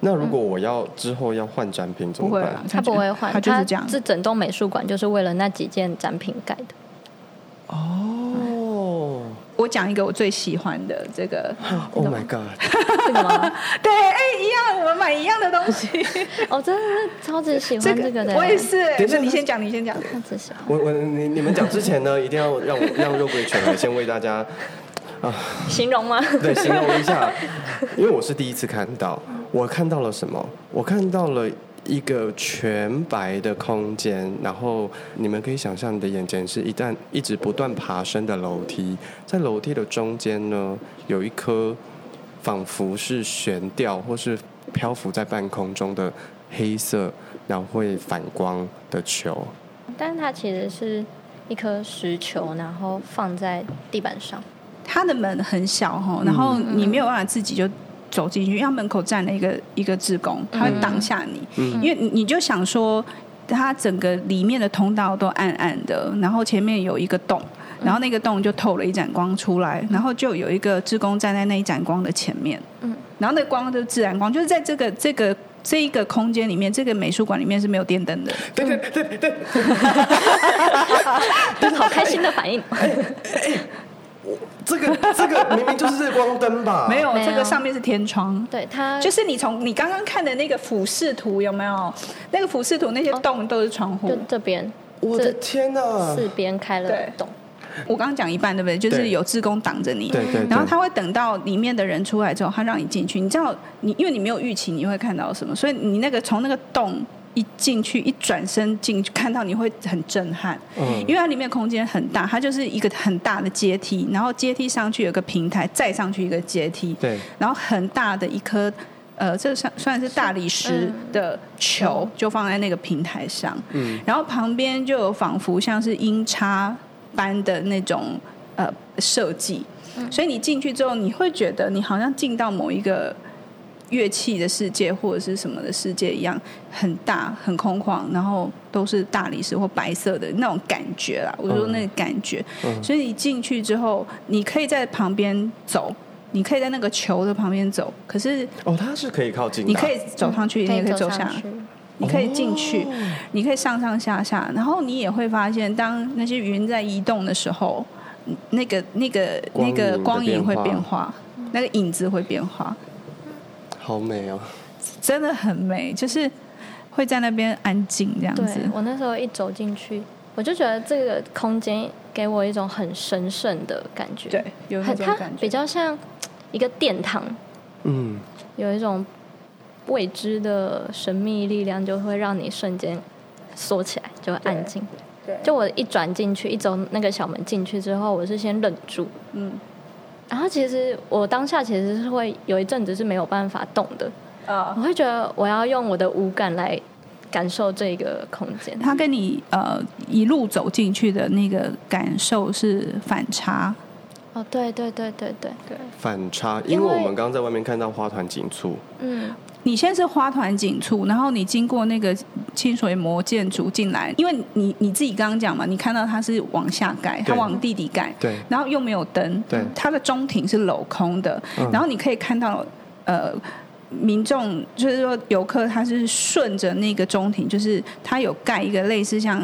那如果我要之后要换展品怎么办？他不会换，他就是这样。这整栋美术馆就是为了那几件展品盖的。哦，我讲一个我最喜欢的这个。Oh my god！这个吗？对，哎，一样，我们买一样的东西。哦，真的是超级喜欢这个的。我也是。等一下，你先讲，你先讲。超级喜欢。我我你你们讲之前呢，一定要让我让肉桂犬来先为大家啊形容吗？对，形容一下，因为我是第一次看到，我看到了什么？我看到了。一个全白的空间，然后你们可以想象，你的眼前是一段一直不断爬升的楼梯，在楼梯的中间呢，有一颗仿佛是悬吊或是漂浮在半空中的黑色，然后会反光的球。但是它其实是一颗石球，然后放在地板上。它的门很小哈，然后你没有办法自己就。走进去，因为他门口站了一个一个志工，他会挡下你。嗯、因为你就想说，它整个里面的通道都暗暗的，然后前面有一个洞，然后那个洞就透了一盏光出来，然后就有一个志工站在那一盏光的前面。嗯，然后那光就是自然光，就是在这个这个这一个空间里面，这个美术馆里面是没有电灯的。对对对对对，好开心的反应。这个这个明明就是日光灯吧？没有，这个上面是天窗。对，它就是你从你刚刚看的那个俯视图有没有？那个俯视图那些洞都是窗户。就这边，我的天哪！四边开了洞。我刚刚讲一半对不对？就是有志工挡着你。对对。然后他会等到里面的人出来之后，他让你进去。你知道，你因为你没有预期你会看到什么，所以你那个从那个洞。一进去，一转身进去，看到你会很震撼，嗯，因为它里面空间很大，它就是一个很大的阶梯，然后阶梯上去有个平台，再上去一个阶梯，对，然后很大的一颗，呃，这算算是大理石的球，就放在那个平台上，嗯，然后旁边就有仿佛像是音叉般的那种呃设计，所以你进去之后，你会觉得你好像进到某一个。乐器的世界或者是什么的世界一样，很大很空旷，然后都是大理石或白色的那种感觉啦。我说那个感觉，嗯、所以你进去之后，你可以在旁边走，你可以在那个球的旁边走。可是哦，它是可以靠近的，你可以走上去，嗯、你也可以走下，你可以进去，哦、你可以上上下下，然后你也会发现，当那些云在移动的时候，那个那个那个光影会变化，那个影子会变化。好美哦，真的很美，就是会在那边安静这样子。我那时候一走进去，我就觉得这个空间给我一种很神圣的感觉。对，有一种感觉，它比较像一个殿堂。嗯，有一种未知的神秘力量就会让你瞬间缩起来，就会安静。对，就我一转进去，一走那个小门进去之后，我是先忍住，嗯，然后其实我当下其实是会有一阵子是没有办法动的，啊，我会觉得我要用我的五感来感受这个空间。他跟你呃一路走进去的那个感受是反差。哦，对对对对对对，反差，因为我们刚刚在外面看到花团锦簇，嗯。你先是花团锦簇，然后你经过那个清水模建筑进来，因为你你自己刚刚讲嘛，你看到它是往下盖，它往地底盖，对，然后又没有灯，对，它的中庭是镂空的，嗯、然后你可以看到呃，民众就是说游客他是顺着那个中庭，就是它有盖一个类似像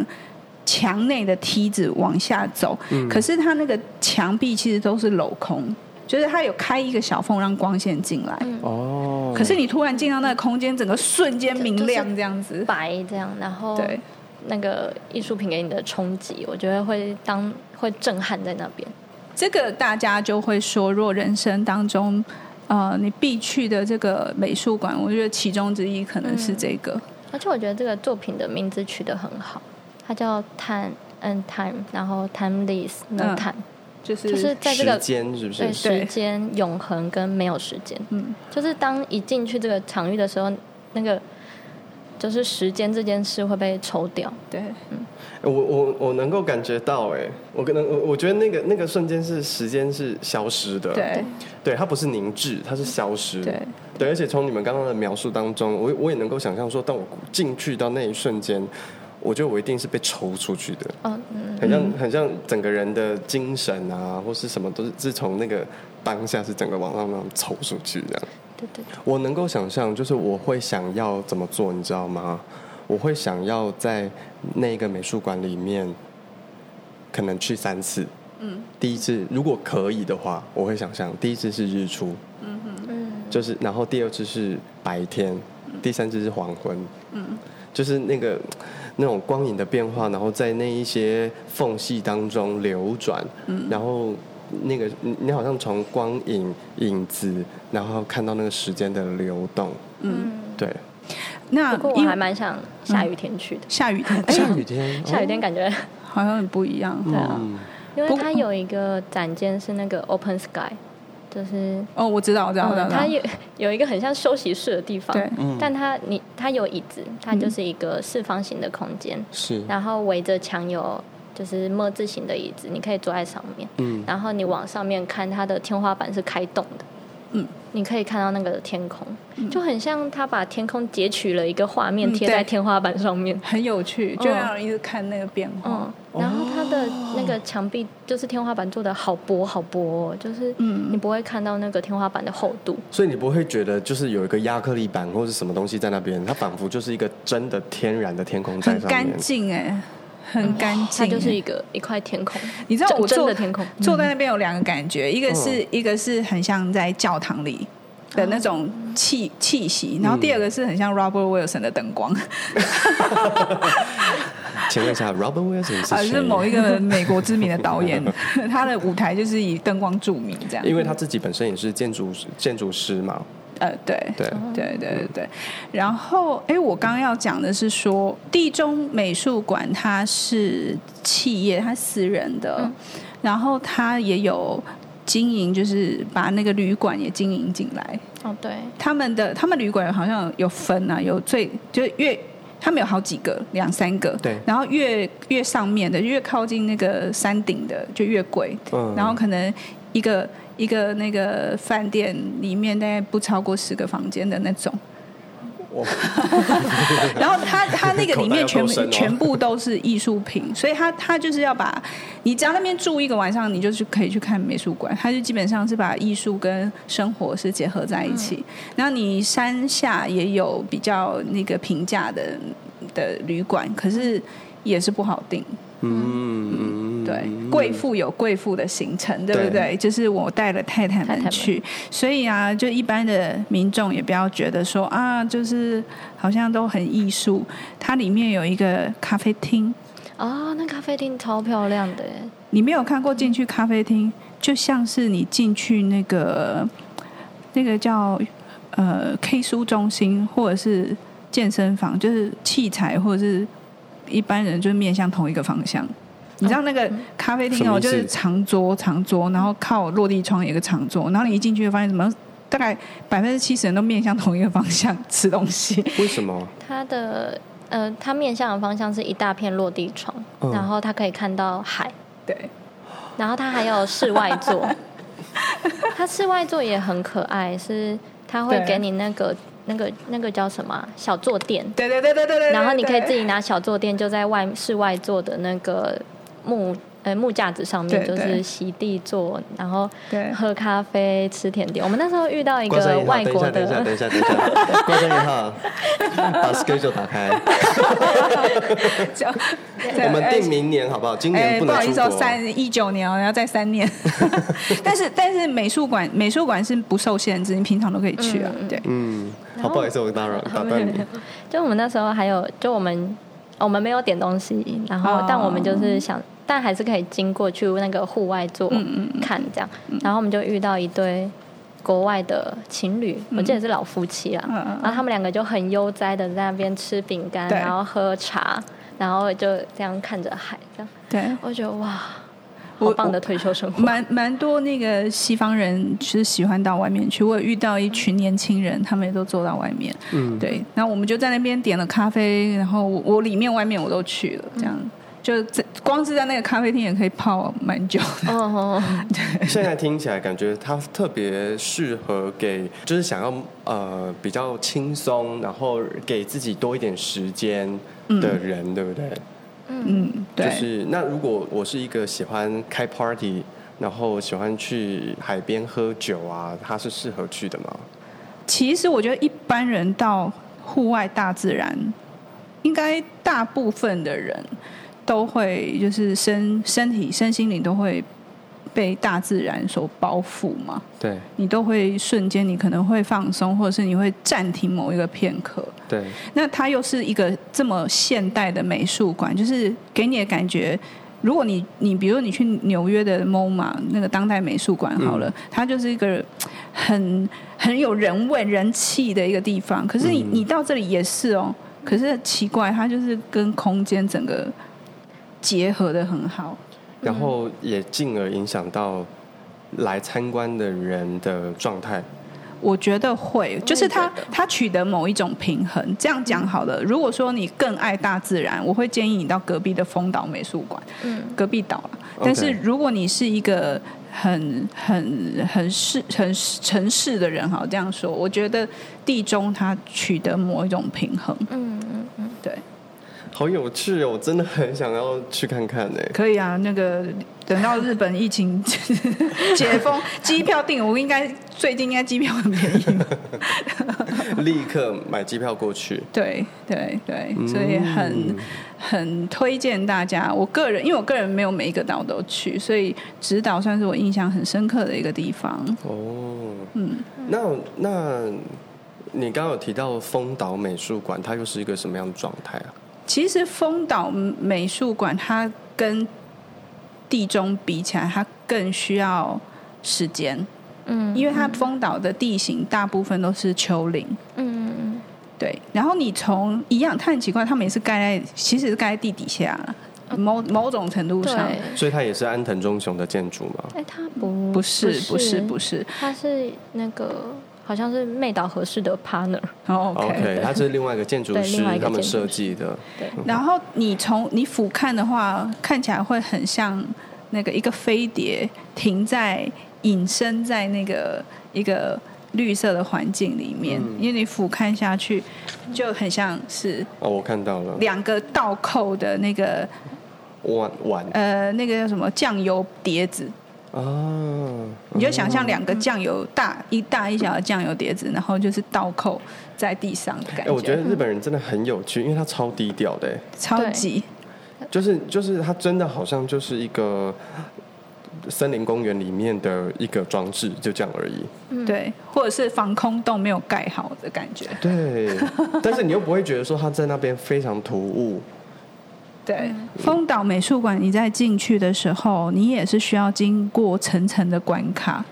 墙内的梯子往下走，嗯、可是它那个墙壁其实都是镂空。就是它有开一个小缝让光线进来。哦，可是你突然进到那个空间，整个瞬间明亮这样子，白这样，然后对。那个艺术品给你的冲击，我觉得会当会震撼在那边。这个大家就会说，若人生当中呃你必去的这个美术馆，我觉得其中之一可能是这个。而且我觉得这个作品的名字取得很好，它叫 Time and Time，然后 Timeless No Time。就是就是在这个时间是不是？对，时间永恒跟没有时间，嗯，就是当一进去这个场域的时候，那个就是时间这件事会被抽掉。对，嗯，我我我能够感觉到，哎，我可能我我觉得那个那个瞬间是时间是消失的，对，对，它不是凝滞，它是消失，对，对，而且从你们刚刚的描述当中，我我也能够想象说，当我进去到那一瞬间。我觉得我一定是被抽出去的，嗯嗯，很像很像整个人的精神啊，或是什么都是自从那个当下是整个往上那样抽出去这样。对对。我能够想象，就是我会想要怎么做，你知道吗？我会想要在那个美术馆里面，可能去三次。嗯。第一次如果可以的话，我会想象第一次是日出。嗯嗯。就是，然后第二次是白天，第三次是黄昏。嗯。就是那个。那种光影的变化，然后在那一些缝隙当中流转，嗯，然后那个你你好像从光影影子，然后看到那个时间的流动，嗯，对。那不过我还蛮想下雨天去的，下雨天，下雨天，下雨天感觉好像很不一样，对啊，因为它有一个展间是那个 Open Sky。就是哦，我知道，我知道，我知道。它有 有一个很像休息室的地方，对，但它你它有椅子，它就是一个四方形的空间，是。然后围着墙有就是么字形的椅子，你可以坐在上面，嗯。然后你往上面看，它的天花板是开动的，嗯。你可以看到那个天空，就很像他把天空截取了一个画面贴在天花板上面，很有趣，就让人一直看那个变化。然后它的那个墙壁就是天花板做的好薄好薄，哦就是你不会看到那个天花板的厚度，所以你不会觉得就是有一个亚克力板或者什么东西在那边，它仿佛就是一个真的天然的天空在上面，干净哎。很干净，它就是一个一块天空。你知道我坐的天空坐在那边有两个感觉，一个是一个是很像在教堂里的那种气气息，然后第二个是很像 Robert Wilson 的灯光。请问一下，Robert Wilson 是某一个美国知名的导演，他的舞台就是以灯光著名，这样。因为他自己本身也是建筑建筑师嘛。呃，对，对，对，对，对，对。然后，哎，我刚刚要讲的是说，地中美术馆它是企业，它私人的，嗯、然后它也有经营，就是把那个旅馆也经营进来。哦，对，他们的他们旅馆好像有分啊，有最就是越他们有好几个，两三个，对。然后越越上面的，越靠近那个山顶的就越贵，嗯。然后可能一个。一个那个饭店里面大概不超过十个房间的那种，然后他他那个里面全部 全部都是艺术品，所以他他就是要把你只要那边住一个晚上，你就是可以去看美术馆，他就基本上是把艺术跟生活是结合在一起。然后你山下也有比较那个平价的的旅馆，可是也是不好订。嗯，对，贵妇有贵妇的行程，对不对？对，就是我带了太太们去，太太们，所以啊，就一般的民众也不要觉得说啊，就是好像都很艺术。它里面有一个咖啡厅啊，那咖啡厅超漂亮的。你没有看过进去咖啡厅，就像是你进去那个那个叫呃 K 书中心或者是健身房，就是器材或者是一般人就是面向同一个方向。你知道那个咖啡厅哦，就是长桌长桌，然后靠落地窗有一个长桌，然后你一进去就发现什么？大概百分之七十人都面向同一个方向吃东西。为什么？它的呃，它面向的方向是一大片落地窗，嗯、然后它可以看到海。对。然后它还有室外座，它室外座也很可爱，是它会给你那个那个那个叫什么小坐垫？对对对对对对。然后你可以自己拿小坐垫，就在外室外坐的那个。木呃木架子上面就是席地坐，然后喝咖啡吃甜点。我们那时候遇到一个外国的，等一下等一下等一下，等把 schedule 打开。我们定明年好不好？今年不好意思哦，三一九年哦，要再三年。但是但是美术馆美术馆是不受限制，你平常都可以去啊。对，嗯，好，不好意思，我打扰 打断你。就我们那时候还有，就我们我们没有点东西，然后但我们就是想。但还是可以经过去那个户外坐看这样，然后我们就遇到一对国外的情侣，我记得是老夫妻啦，然后他们两个就很悠哉的在那边吃饼干，然后喝茶，然后就这样看着海，这样。对，我觉得哇，好棒的退休生活。蛮蛮多那个西方人其实喜欢到外面去，我有遇到一群年轻人，他们也都坐到外面。嗯，对，然后我们就在那边点了咖啡，然后我里面外面我都去了，这样。就在光是在那个咖啡厅也可以泡蛮久的。哦，对。现在听起来感觉它特别适合给，就是想要呃比较轻松，然后给自己多一点时间的人，嗯、对不对？嗯，对。就是那如果我是一个喜欢开 party，然后喜欢去海边喝酒啊，它是适合去的吗？其实我觉得一般人到户外大自然，应该大部分的人。都会就是身身体身心灵都会被大自然所包覆嘛？对，你都会瞬间你可能会放松，或者是你会暂停某一个片刻。对，那它又是一个这么现代的美术馆，就是给你的感觉，如果你你比如你去纽约的 MoMA 那个当代美术馆好了，嗯、它就是一个很很有人味人气的一个地方。可是你、嗯、你到这里也是哦，可是奇怪，它就是跟空间整个。结合的很好，然后也进而影响到来参观的人的状态。我觉得会，就是他他取得某一种平衡。这样讲好了，如果说你更爱大自然，我会建议你到隔壁的丰岛美术馆，嗯，隔壁岛了。但是如果你是一个很很很市很城市的人，哈这样说，我觉得地中它取得某一种平衡。嗯嗯嗯，对。好有趣哦！我真的很想要去看看呢。可以啊，那个等到日本疫情解封，机票订，我应该最近应该机票很便宜。立刻买机票过去。对对对，所以很很推荐大家。我个人，因为我个人没有每一个岛都去，所以直岛算是我印象很深刻的一个地方。哦，嗯，那那你刚刚有提到丰岛美术馆，它又是一个什么样的状态啊？其实丰岛美术馆它跟地中比起来，它更需要时间。嗯，因为它丰岛的地形大部分都是丘陵。嗯嗯对。然后你从一样，它很奇怪，他们也是盖在，其实是盖在地底下，某某种程度上。所以它也是安藤忠雄的建筑吗？哎，它不不是不是不是，它是那个。好像是妹岛合适的 partner。哦，OK，它是另外一个建筑师他们设计的。对。然后你从你俯瞰的话，看起来会很像那个一个飞碟停在隐身在那个一个绿色的环境里面，嗯、因为你俯瞰下去就很像是哦，我看到了两个倒扣的那个碗碗呃，那个叫什么酱油碟子。哦，你就想象两个酱油大一大一小的酱油碟子，然后就是倒扣在地上的感觉。哎，我觉得日本人真的很有趣，因为他超低调的，超级，就是就是他真的好像就是一个森林公园里面的一个装置，就这样而已。对，或者是防空洞没有盖好的感觉。对，但是你又不会觉得说他在那边非常突兀。对，丰岛美术馆，你在进去的时候，你也是需要经过层层的关卡。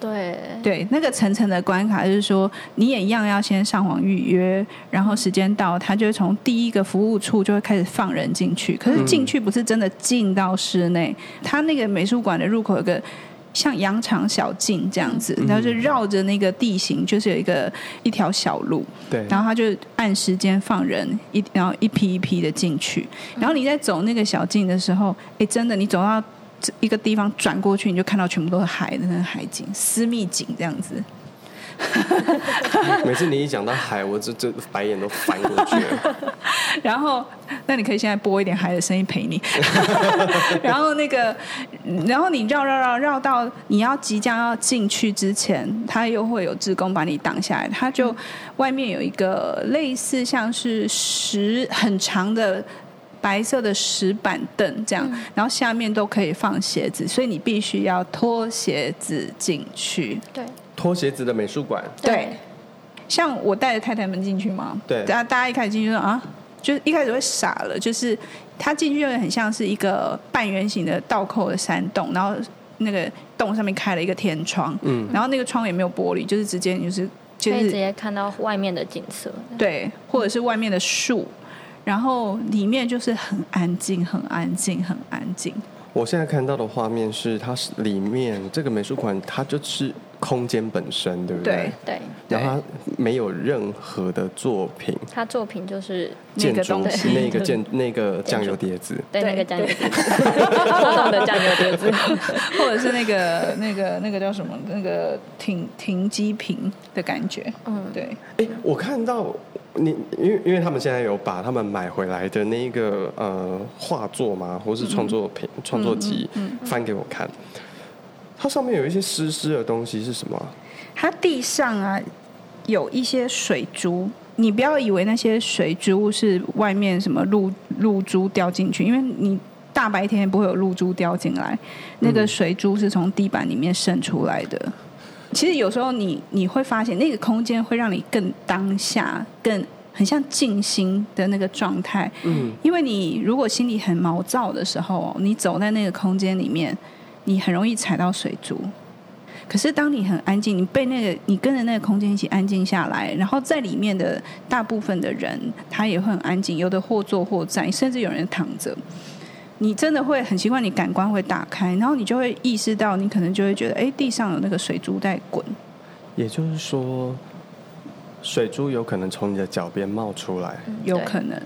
对，对，那个层层的关卡就是说，你也一样要先上网预约，然后时间到，他就会从第一个服务处就会开始放人进去。可是进去不是真的进到室内，他、嗯、那个美术馆的入口有个像羊肠小径这样子，然后就绕着那个地形，就是有一个一条小路。对，然后他就按时间放人一，然后一批一批的进去。然后你在走那个小径的时候，哎，真的，你走到。一个地方转过去，你就看到全部都是海的那个海景，私密景这样子。每次你一讲到海，我这这白眼都翻过去了。然后，那你可以现在播一点海的声音陪你。然后那个，然后你绕绕绕绕到你要即将要进去之前，他又会有志工把你挡下来。他就外面有一个类似像是石很长的。白色的石板凳这样，嗯，然后下面都可以放鞋子，所以你必须要脱鞋子进去。对，脱鞋子的美术馆。对，像我带着太太们进去嘛，对，大家大家一开始进去说啊，就是一开始会傻了，就是他进去就很像是一个半圆形的倒扣的山洞，然后那个洞上面开了一个天窗，嗯，然后那个窗也没有玻璃，就是直接就是就是可以直接看到外面的景色，对，或者是外面的树。然后里面就是很安静，很安静，很安静。我现在看到的画面是，它是里面这个美术馆，它就是空间本身，对不对？对。然后它没有任何的作品。它作品就是 建筑，那个建那个酱油碟子。对，那个酱油碟子。的酱油碟子，或者是那个那个那个叫什么？那个停停机坪的感觉。嗯，对。哎，我看到。你因为因为他们现在有把他们买回来的那一个呃画作嘛，或是创作品、嗯、创作集、嗯嗯、翻给我看，它上面有一些湿湿的东西是什么？它地上啊有一些水珠，你不要以为那些水珠是外面什么露露珠掉进去，因为你大白天也不会有露珠掉进来，那个水珠是从地板里面渗出来的。其实有时候你你会发现，那个空间会让你更当下，更很像静心的那个状态。嗯，因为你如果心里很毛躁的时候，你走在那个空间里面，你很容易踩到水珠。可是当你很安静，你被那个你跟着那个空间一起安静下来，然后在里面的大部分的人，他也会很安静，有的或坐或站，甚至有人躺着。你真的会很奇怪，你感官会打开，然后你就会意识到，你可能就会觉得，哎，地上有那个水珠在滚。也就是说，水珠有可能从你的脚边冒出来，有可能，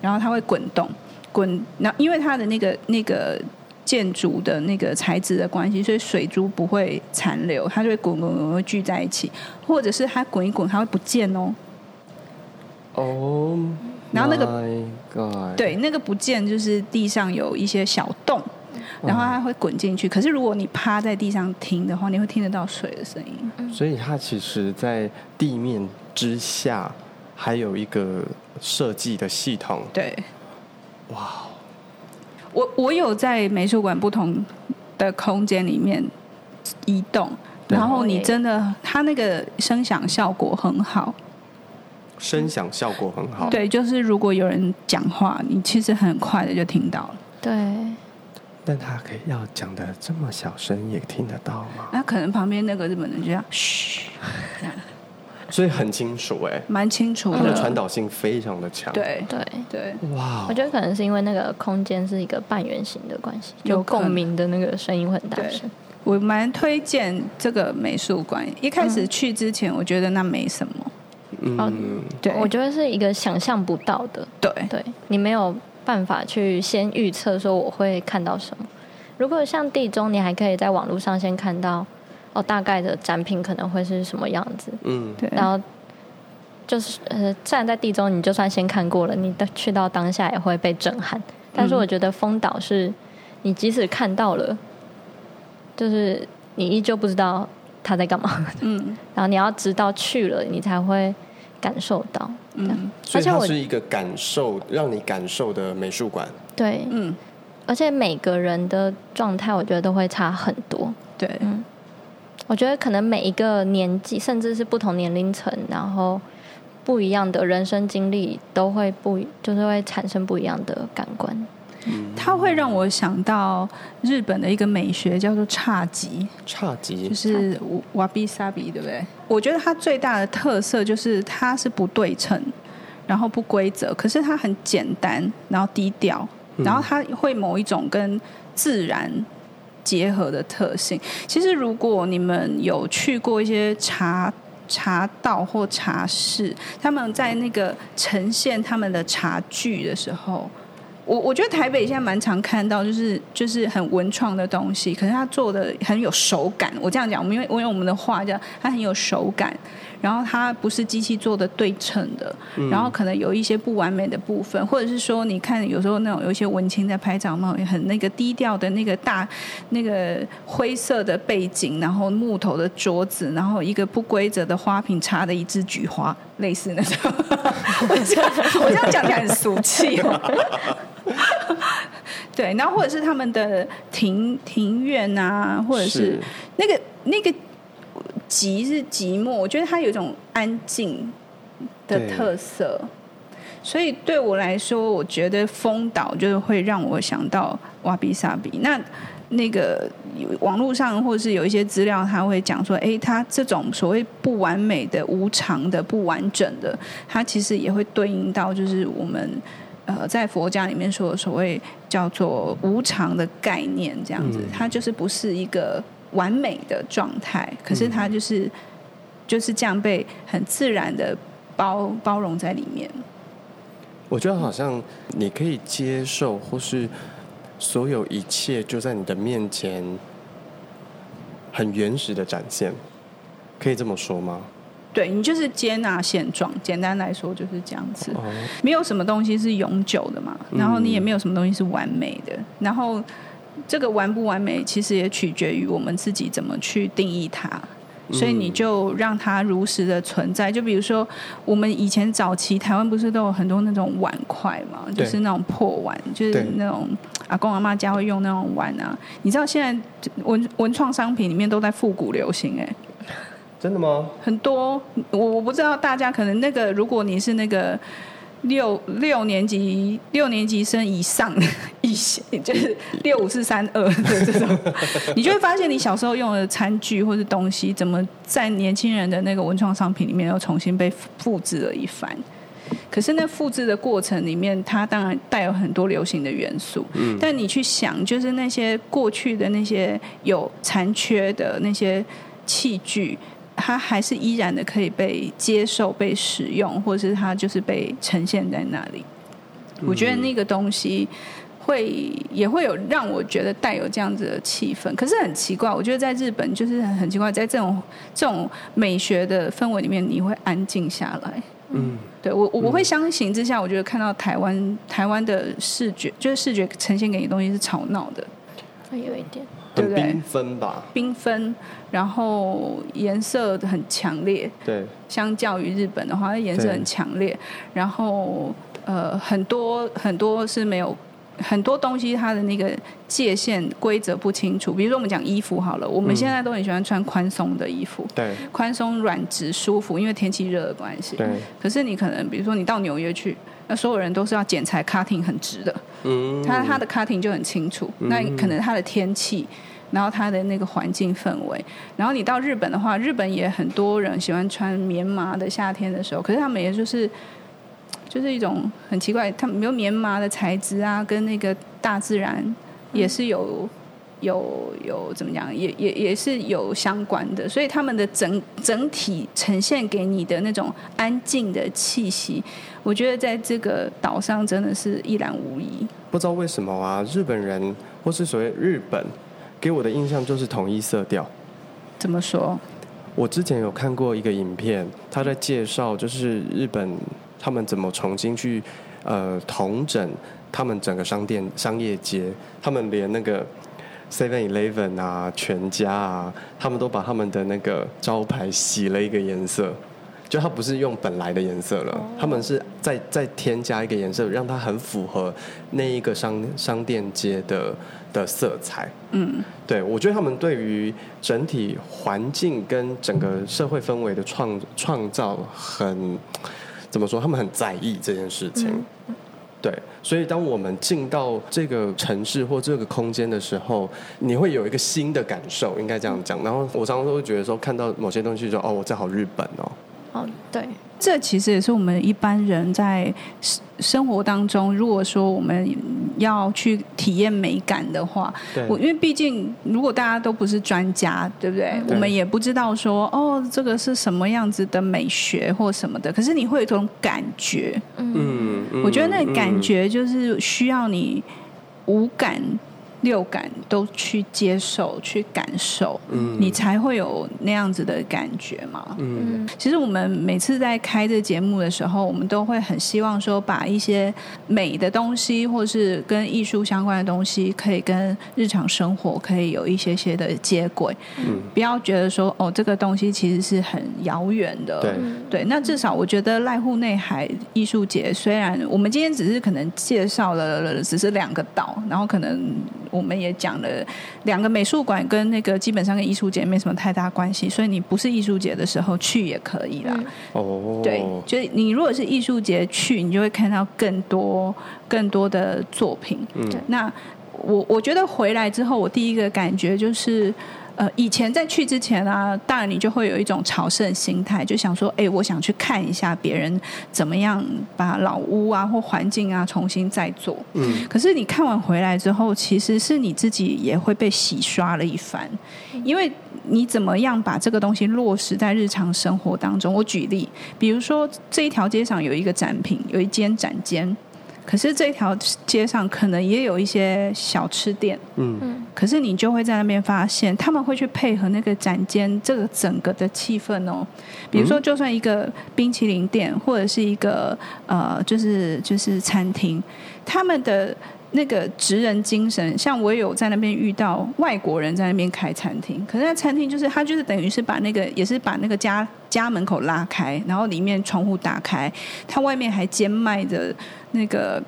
然后它会滚动，滚，那因为它的那个那个建筑的那个材质的关系，所以水珠不会残留，它就会滚滚滚会聚在一起，或者是它滚一滚，它会不见哦。哦。然后那个，对，那个不见就是地上有一些小洞，然后它会滚进去。可是如果你趴在地上听的话，你会听得到水的声音。所以它其实，在地面之下还有一个设计的系统。对，哇，我我有在美术馆不同的空间里面移动，然后你真的，它那个声响效果很好。声响效果很好。对，就是如果有人讲话，你其实很快的就听到了。对。但他可以要讲的这么小声，也听得到吗？那可能旁边那个日本人就要嘘，这样。所以很清楚哎，蛮清楚的，它的传导性非常的强。对对对，哇！我觉得可能是因为那个空间是一个半圆形的关系，有共鸣的那个声音会很大声。我蛮推荐这个美术馆。一开始去之前，我觉得那没什么。嗯，对，我觉得是一个想象不到的，对，对你没有办法去先预测说我会看到什么。如果像地中，你还可以在网络上先看到哦，大概的展品可能会是什么样子，嗯，对。然后就是呃，站在地中，你就算先看过了，你的去到当下也会被震撼。但是我觉得风岛是，你即使看到了，就是你依旧不知道他在干嘛，嗯，然后你要知道去了，你才会。感受到，嗯，所以它是一个感受，让你感受的美术馆。对，嗯，而且每个人的状态，我觉得都会差很多。对，嗯，我觉得可能每一个年纪，甚至是不同年龄层，然后不一样的人生经历，都会不，就是会产生不一样的感官。嗯，它会让我想到日本的一个美学叫做侘寂，侘寂就是瓦比萨比，对不对？我觉得它最大的特色就是它是不对称，然后不规则，可是它很简单，然后低调，然后它会某一种跟自然结合的特性。其实如果你们有去过一些茶茶道或茶室，他们在那个呈现他们的茶具的时候。我我觉得台北现在蛮常看到，就是就是很文创的东西，可是他做的很有手感。我这样讲，我们因为我用我们的话叫他很有手感，然后它不是机器做的对称的，然后可能有一些不完美的部分，或者是说你看有时候那种有一些文青在拍照嘛，很那个低调的那个大那个灰色的背景，然后木头的桌子，然后一个不规则的花瓶插的一支菊花，类似那种。我这样我这样讲起来很俗气哦。对，然后或者是他们的庭庭院啊，或者是那个那个寂是寂寞，我觉得它有一种安静的特色，所以对我来说，我觉得风岛就是会让我想到瓦比萨比。那那个网络上或者是有一些资料，他会讲说，哎，他这种所谓不完美的、无常的、不完整的，它其实也会对应到就是我们。呃，在佛家里面说的所谓叫做无常的概念，这样子，嗯、它就是不是一个完美的状态，可是它就是、嗯、就是这样被很自然的包包容在里面。我觉得好像你可以接受，或是所有一切就在你的面前，很原始的展现，可以这么说吗？对，你就是接纳现状，简单来说就是这样子。没有什么东西是永久的嘛，然后你也没有什么东西是完美的。然后这个完不完美，其实也取决于我们自己怎么去定义它。所以你就让它如实的存在。就比如说，我们以前早期台湾不是都有很多那种碗筷嘛，就是那种破碗，就是那种阿公阿妈家会用那种碗啊。你知道现在文文创商品里面都在复古流行哎。真的吗？很多，我我不知道大家可能那个，如果你是那个六六年级六年级生以上 一些，就是六五四三二的这种，你就会发现你小时候用的餐具或是东西，怎么在年轻人的那个文创商品里面又重新被复制了一番？可是那复制的过程里面，它当然带有很多流行的元素。嗯，但你去想，就是那些过去的那些有残缺的那些器具。它还是依然的可以被接受、被使用，或者是它就是被呈现在那里。我觉得那个东西会也会有让我觉得带有这样子的气氛。可是很奇怪，我觉得在日本就是很奇怪，在这种这种美学的氛围里面，你会安静下来。嗯，对我我会相形之下，我觉得看到台湾台湾的视觉，就是视觉呈现给你的东西是吵闹的，会有一点。对不对？缤纷吧，缤纷，然后颜色很强烈。对，相较于日本的话，颜色很强烈。然后呃，很多很多是没有很多东西，它的那个界限规则不清楚。比如说，我们讲衣服好了，我们现在都很喜欢穿宽松的衣服，对、嗯，宽松、软质、舒服，因为天气热的关系。对。可是你可能，比如说你到纽约去。那所有人都是要剪裁 cutting 很直的，嗯，他他的 cutting 就很清楚，嗯、那可能他的天气，然后他的那个环境氛围，然后你到日本的话，日本也很多人喜欢穿棉麻的夏天的时候，可是他们也就是就是一种很奇怪，他们没有棉麻的材质啊，跟那个大自然也是有。有有怎么讲，也也也是有相关的，所以他们的整整体呈现给你的那种安静的气息，我觉得在这个岛上真的是一览无遗。不知道为什么啊，日本人或是所谓日本，给我的印象就是统一色调。怎么说？我之前有看过一个影片，他在介绍就是日本他们怎么重新去呃统整他们整个商店商业街，他们连那个。Seven Eleven 啊，全家啊，他们都把他们的那个招牌洗了一个颜色，就它不是用本来的颜色了，他们是再再添加一个颜色，让它很符合那一个商商店街的的色彩。嗯，对，我觉得他们对于整体环境跟整个社会氛围的创创造很怎么说？他们很在意这件事情。对，所以当我们进到这个城市或这个空间的时候，你会有一个新的感受，应该这样讲。然后我常常都会觉得说，看到某些东西就，说哦，我在好日本哦。哦，对。这其实也是我们一般人在生活当中，如果说我们要去体验美感的话，对，我因为毕竟如果大家都不是专家，对不对？对，我们也不知道说哦，这个是什么样子的美学或什么的。可是你会有一种感觉，嗯，我觉得那个感觉就是需要你无感。六感都去接受、去感受，嗯，你才会有那样子的感觉嘛。嗯，其实我们每次在开这个节目的时候，我们都会很希望说，把一些美的东西，或是跟艺术相关的东西，可以跟日常生活可以有一些些的接轨。嗯，不要觉得说哦，这个东西其实是很遥远的。对，对。那至少我觉得濑户内海艺术节，虽然我们今天只是可能介绍了只是两个岛，然后可能。我们也讲了两个美术馆跟那个基本上跟艺术节没什么太大关系，所以你不是艺术节的时候去也可以啦。哦，对，就是你如果是艺术节去，你就会看到更多更多的作品。嗯，那我我觉得回来之后，我第一个感觉就是。呃，以前在去之前啊，当然你就会有一种朝圣心态，就想说，哎，我想去看一下别人怎么样把老屋啊或环境啊重新再做。嗯。可是你看完回来之后，其实是你自己也会被洗刷了一番，因为你怎么样把这个东西落实在日常生活当中？我举例，比如说这一条街上有一个展品，有一间展间。可是这条街上可能也有一些小吃店，嗯，可是你就会在那边发现，他们会去配合那个展间这个整个的气氛哦。比如说，就算一个冰淇淋店或者是一个呃，就是就是餐厅，他们的那个职人精神，像我有在那边遇到外国人在那边开餐厅，可是那餐厅就是他就是等于是把那个也是把那个家家门口拉开，然后里面窗户打开，他外面还兼卖着。那个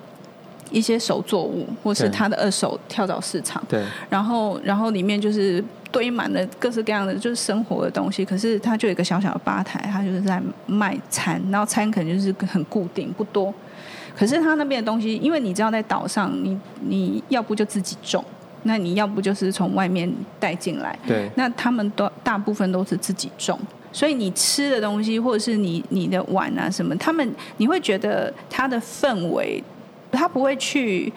一些手作物，或是他的二手跳蚤市场，对，然后然后里面就是堆满了各式各样的就是生活的东西，可是他就有一个小小的吧台，他就是在卖餐，然后餐可能就是很固定不多，可是他那边的东西，因为你知道在岛上，你你要不就自己种，那你要不就是从外面带进来，对，那他们都大部分都是自己种。所以你吃的东西，或者是你你的碗啊什么，他们你会觉得他的氛围，他不会去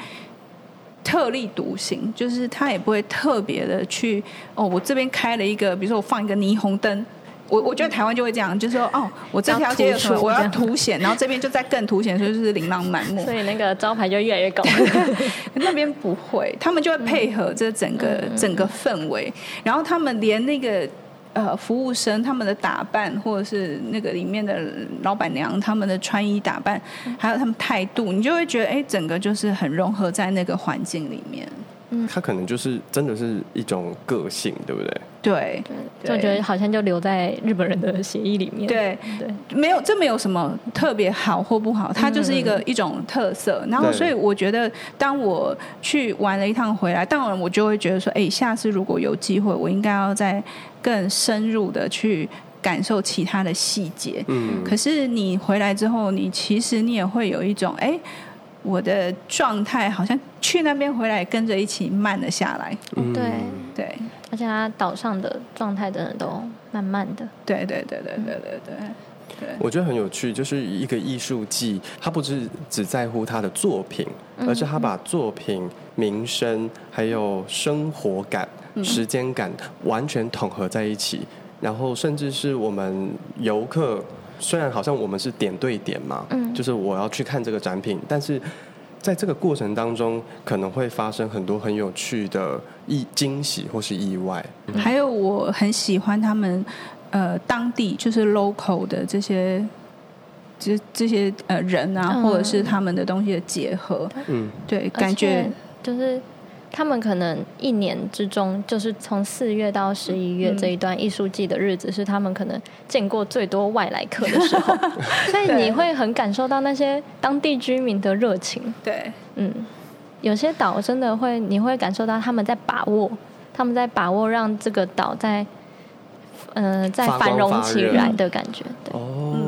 特立独行，就是他也不会特别的去哦，我这边开了一个，比如说我放一个霓虹灯，我我觉得台湾就会这样，就是说哦，我这条街有什么，我要凸显，然后这边就在更凸显，所以就是琳琅满目，所以那个招牌就越来越高。那边不会，他们就会配合这整个整个氛围，然后他们连那个。呃，服务生他们的打扮，或者是那个里面的老板娘他们的穿衣打扮，还有他们态度，你就会觉得，哎，整个就是很融合在那个环境里面。嗯，他可能就是真的是一种个性，对不对？对，对，就觉得好像就留在日本人的协议里面。对对，没有，这没有什么特别好或不好，它就是一个、嗯、一种特色。然后，所以我觉得，当我去玩了一趟回来，当然我就会觉得说，哎，下次如果有机会，我应该要再更深入的去感受其他的细节。嗯，可是你回来之后，你其实你也会有一种，哎。我的状态好像去那边回来跟着一起慢了下来。对。对。而且他岛上的状态等等都慢慢的对对对对对对对。我觉得很有趣就是一个艺术季他不是只在乎他的作品而是他把作品名声还有生活感时间感完全统合在一起。然后甚至是我们游客虽然好像我们是点对点嘛，嗯，就是我要去看这个展品，但是在这个过程当中，可能会发生很多很有趣的意惊喜或是意外。还有我很喜欢他们呃当地就是 local 的这些这这些呃人啊，嗯，或者是他们的东西的结合，嗯，对，感觉就是。他们可能一年之中，就是从四月到十一月这一段艺术季的日子，是他们可能见过最多外来客的时候，所以你会很感受到那些当地居民的热情。对，嗯，有些岛真的会，你会感受到他们在把握，他们在把握让这个岛在，呃，在繁荣起来的感觉。对，哦。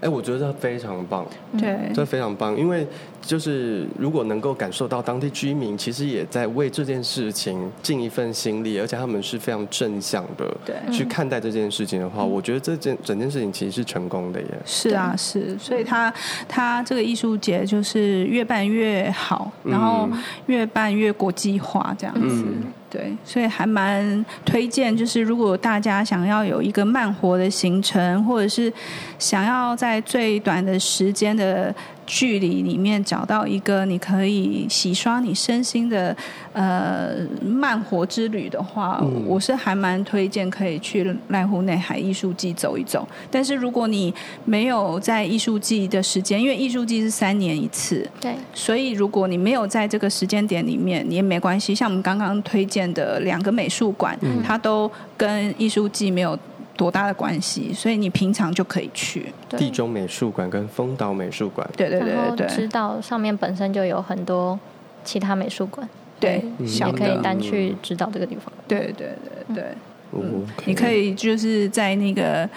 哎，我觉得非常棒，对，这非常棒，因为就是如果能够感受到当地居民其实也在为这件事情尽一份心力，而且他们是非常正向的，对，去看待这件事情的话，我觉得这件整件事情其实是成功的耶。是啊，是，所以他他这个艺术节就是越办越好，然后越办越国际化这样子。嗯对，所以还蛮推荐，就是如果大家想要有一个慢活的行程，或者是想要在最短的时间的。距离里面找到一个你可以洗刷你身心的呃慢活之旅的话，嗯、我是还蛮推荐可以去濑户内海艺术季走一走。但是如果你没有在艺术季的时间，因为艺术季是三年一次，对，所以如果你没有在这个时间点里面，你也没关系。像我们刚刚推荐的两个美术馆，嗯、它都跟艺术季没有。多大的关系？所以你平常就可以去地中美术馆跟丰岛美术馆。对对对对，知道上面本身就有很多其他美术馆，对，也可以单去知道这个地方。对对对对，嗯，你可以就是在那个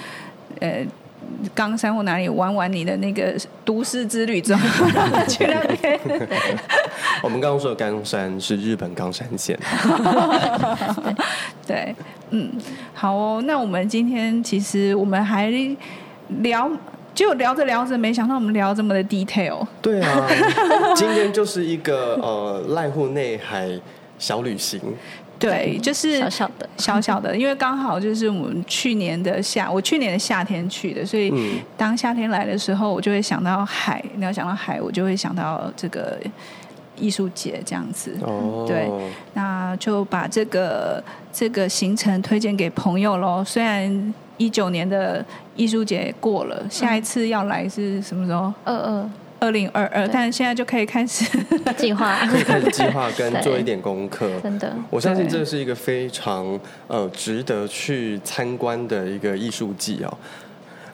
呃。冈山或哪里玩玩你的那个都市之旅之后 去那边。我们刚刚说的冈山是日本冈山县。对，嗯，好哦。那我们今天其实我们还聊，就聊着聊着，没想到我们聊这么的 detail。对啊，今天就是一个呃濑户内海小旅行。对，就是小小的，小小的，因为刚好就是我们去年的夏，我去年的夏天去的，所以当夏天来的时候，我就会想到海。你要想到海，我就会想到这个艺术节这样子。哦，对，那就把这个这个行程推荐给朋友喽。虽然一九年的艺术节过了，下一次要来是什么时候？二二。二零二二，但是现在就可以开始 计划，可以开始计划跟做一点功课。真的，我相信这是一个非常呃值得去参观的一个艺术季哦。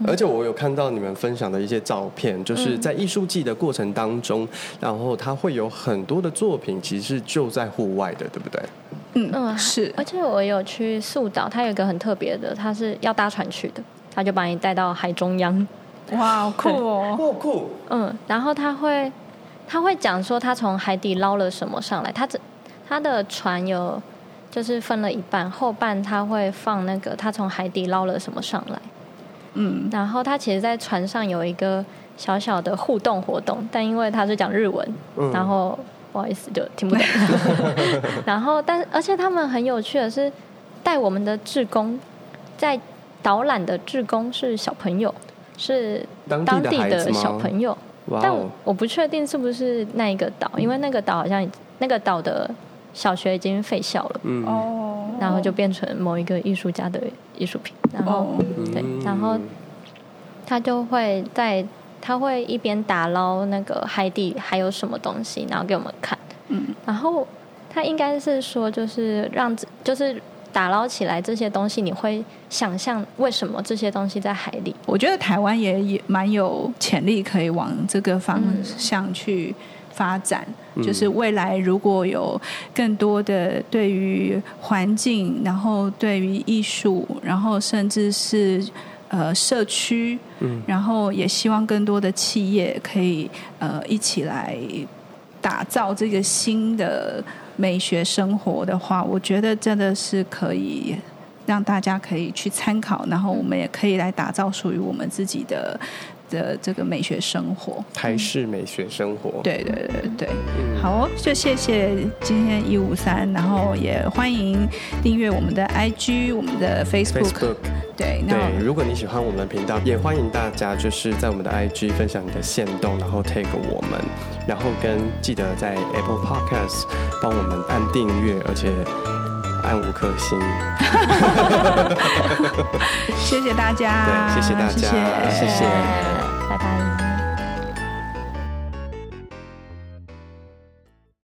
而且我有看到你们分享的一些照片，就是在艺术季的过程当中，然后它会有很多的作品，其实是就在户外的，对不对？嗯嗯，是。而且我有去宿岛，它有一个很特别的，它是要搭船去的，他就把你带到海中央。哇，好酷哦！酷酷。嗯，然后他会，他会讲说他从海底捞了什么上来。他这他的船有就是分了一半，后半他会放那个他从海底捞了什么上来。嗯，然后他其实，在船上有一个小小的互动活动，但因为他是讲日文，嗯、然后不好意思就听不懂。然后，但而且他们很有趣的是，带我们的志工在导览的志工是小朋友。是当地的小朋友，但我不确定是不是那一个岛，因为那个岛好像那个岛的小学已经废校了，嗯，然后就变成某一个艺术家的艺术品，然后对，然后他就会在他会一边打捞那个海底还有什么东西，然后给我们看，嗯，然后他应该是说就是让就是。打捞起来这些东西，你会想象为什么这些东西在海里？我觉得台湾也也蛮有潜力可以往这个方向去发展。嗯、就是未来如果有更多的对于环境，然后对于艺术，然后甚至是呃社区，嗯，然后也希望更多的企业可以呃一起来打造这个新的。美学生活的话，我觉得真的是可以让大家可以去参考，然后我们也可以来打造属于我们自己的的这个美学生活。台式美学生活。对对对对，嗯、好哦，就谢谢今天一五三，然后也欢迎订阅我们的 IG，我们的 Facebook。Facebook 对，对，如果你喜欢我们的频道，也欢迎大家就是在我们的 IG 分享你的限动，然后 take 我们，然后跟记得在 Apple Podcast 帮我们按订阅，而且按五颗星。谢谢大家，对，谢谢大家，谢谢，谢谢，拜拜。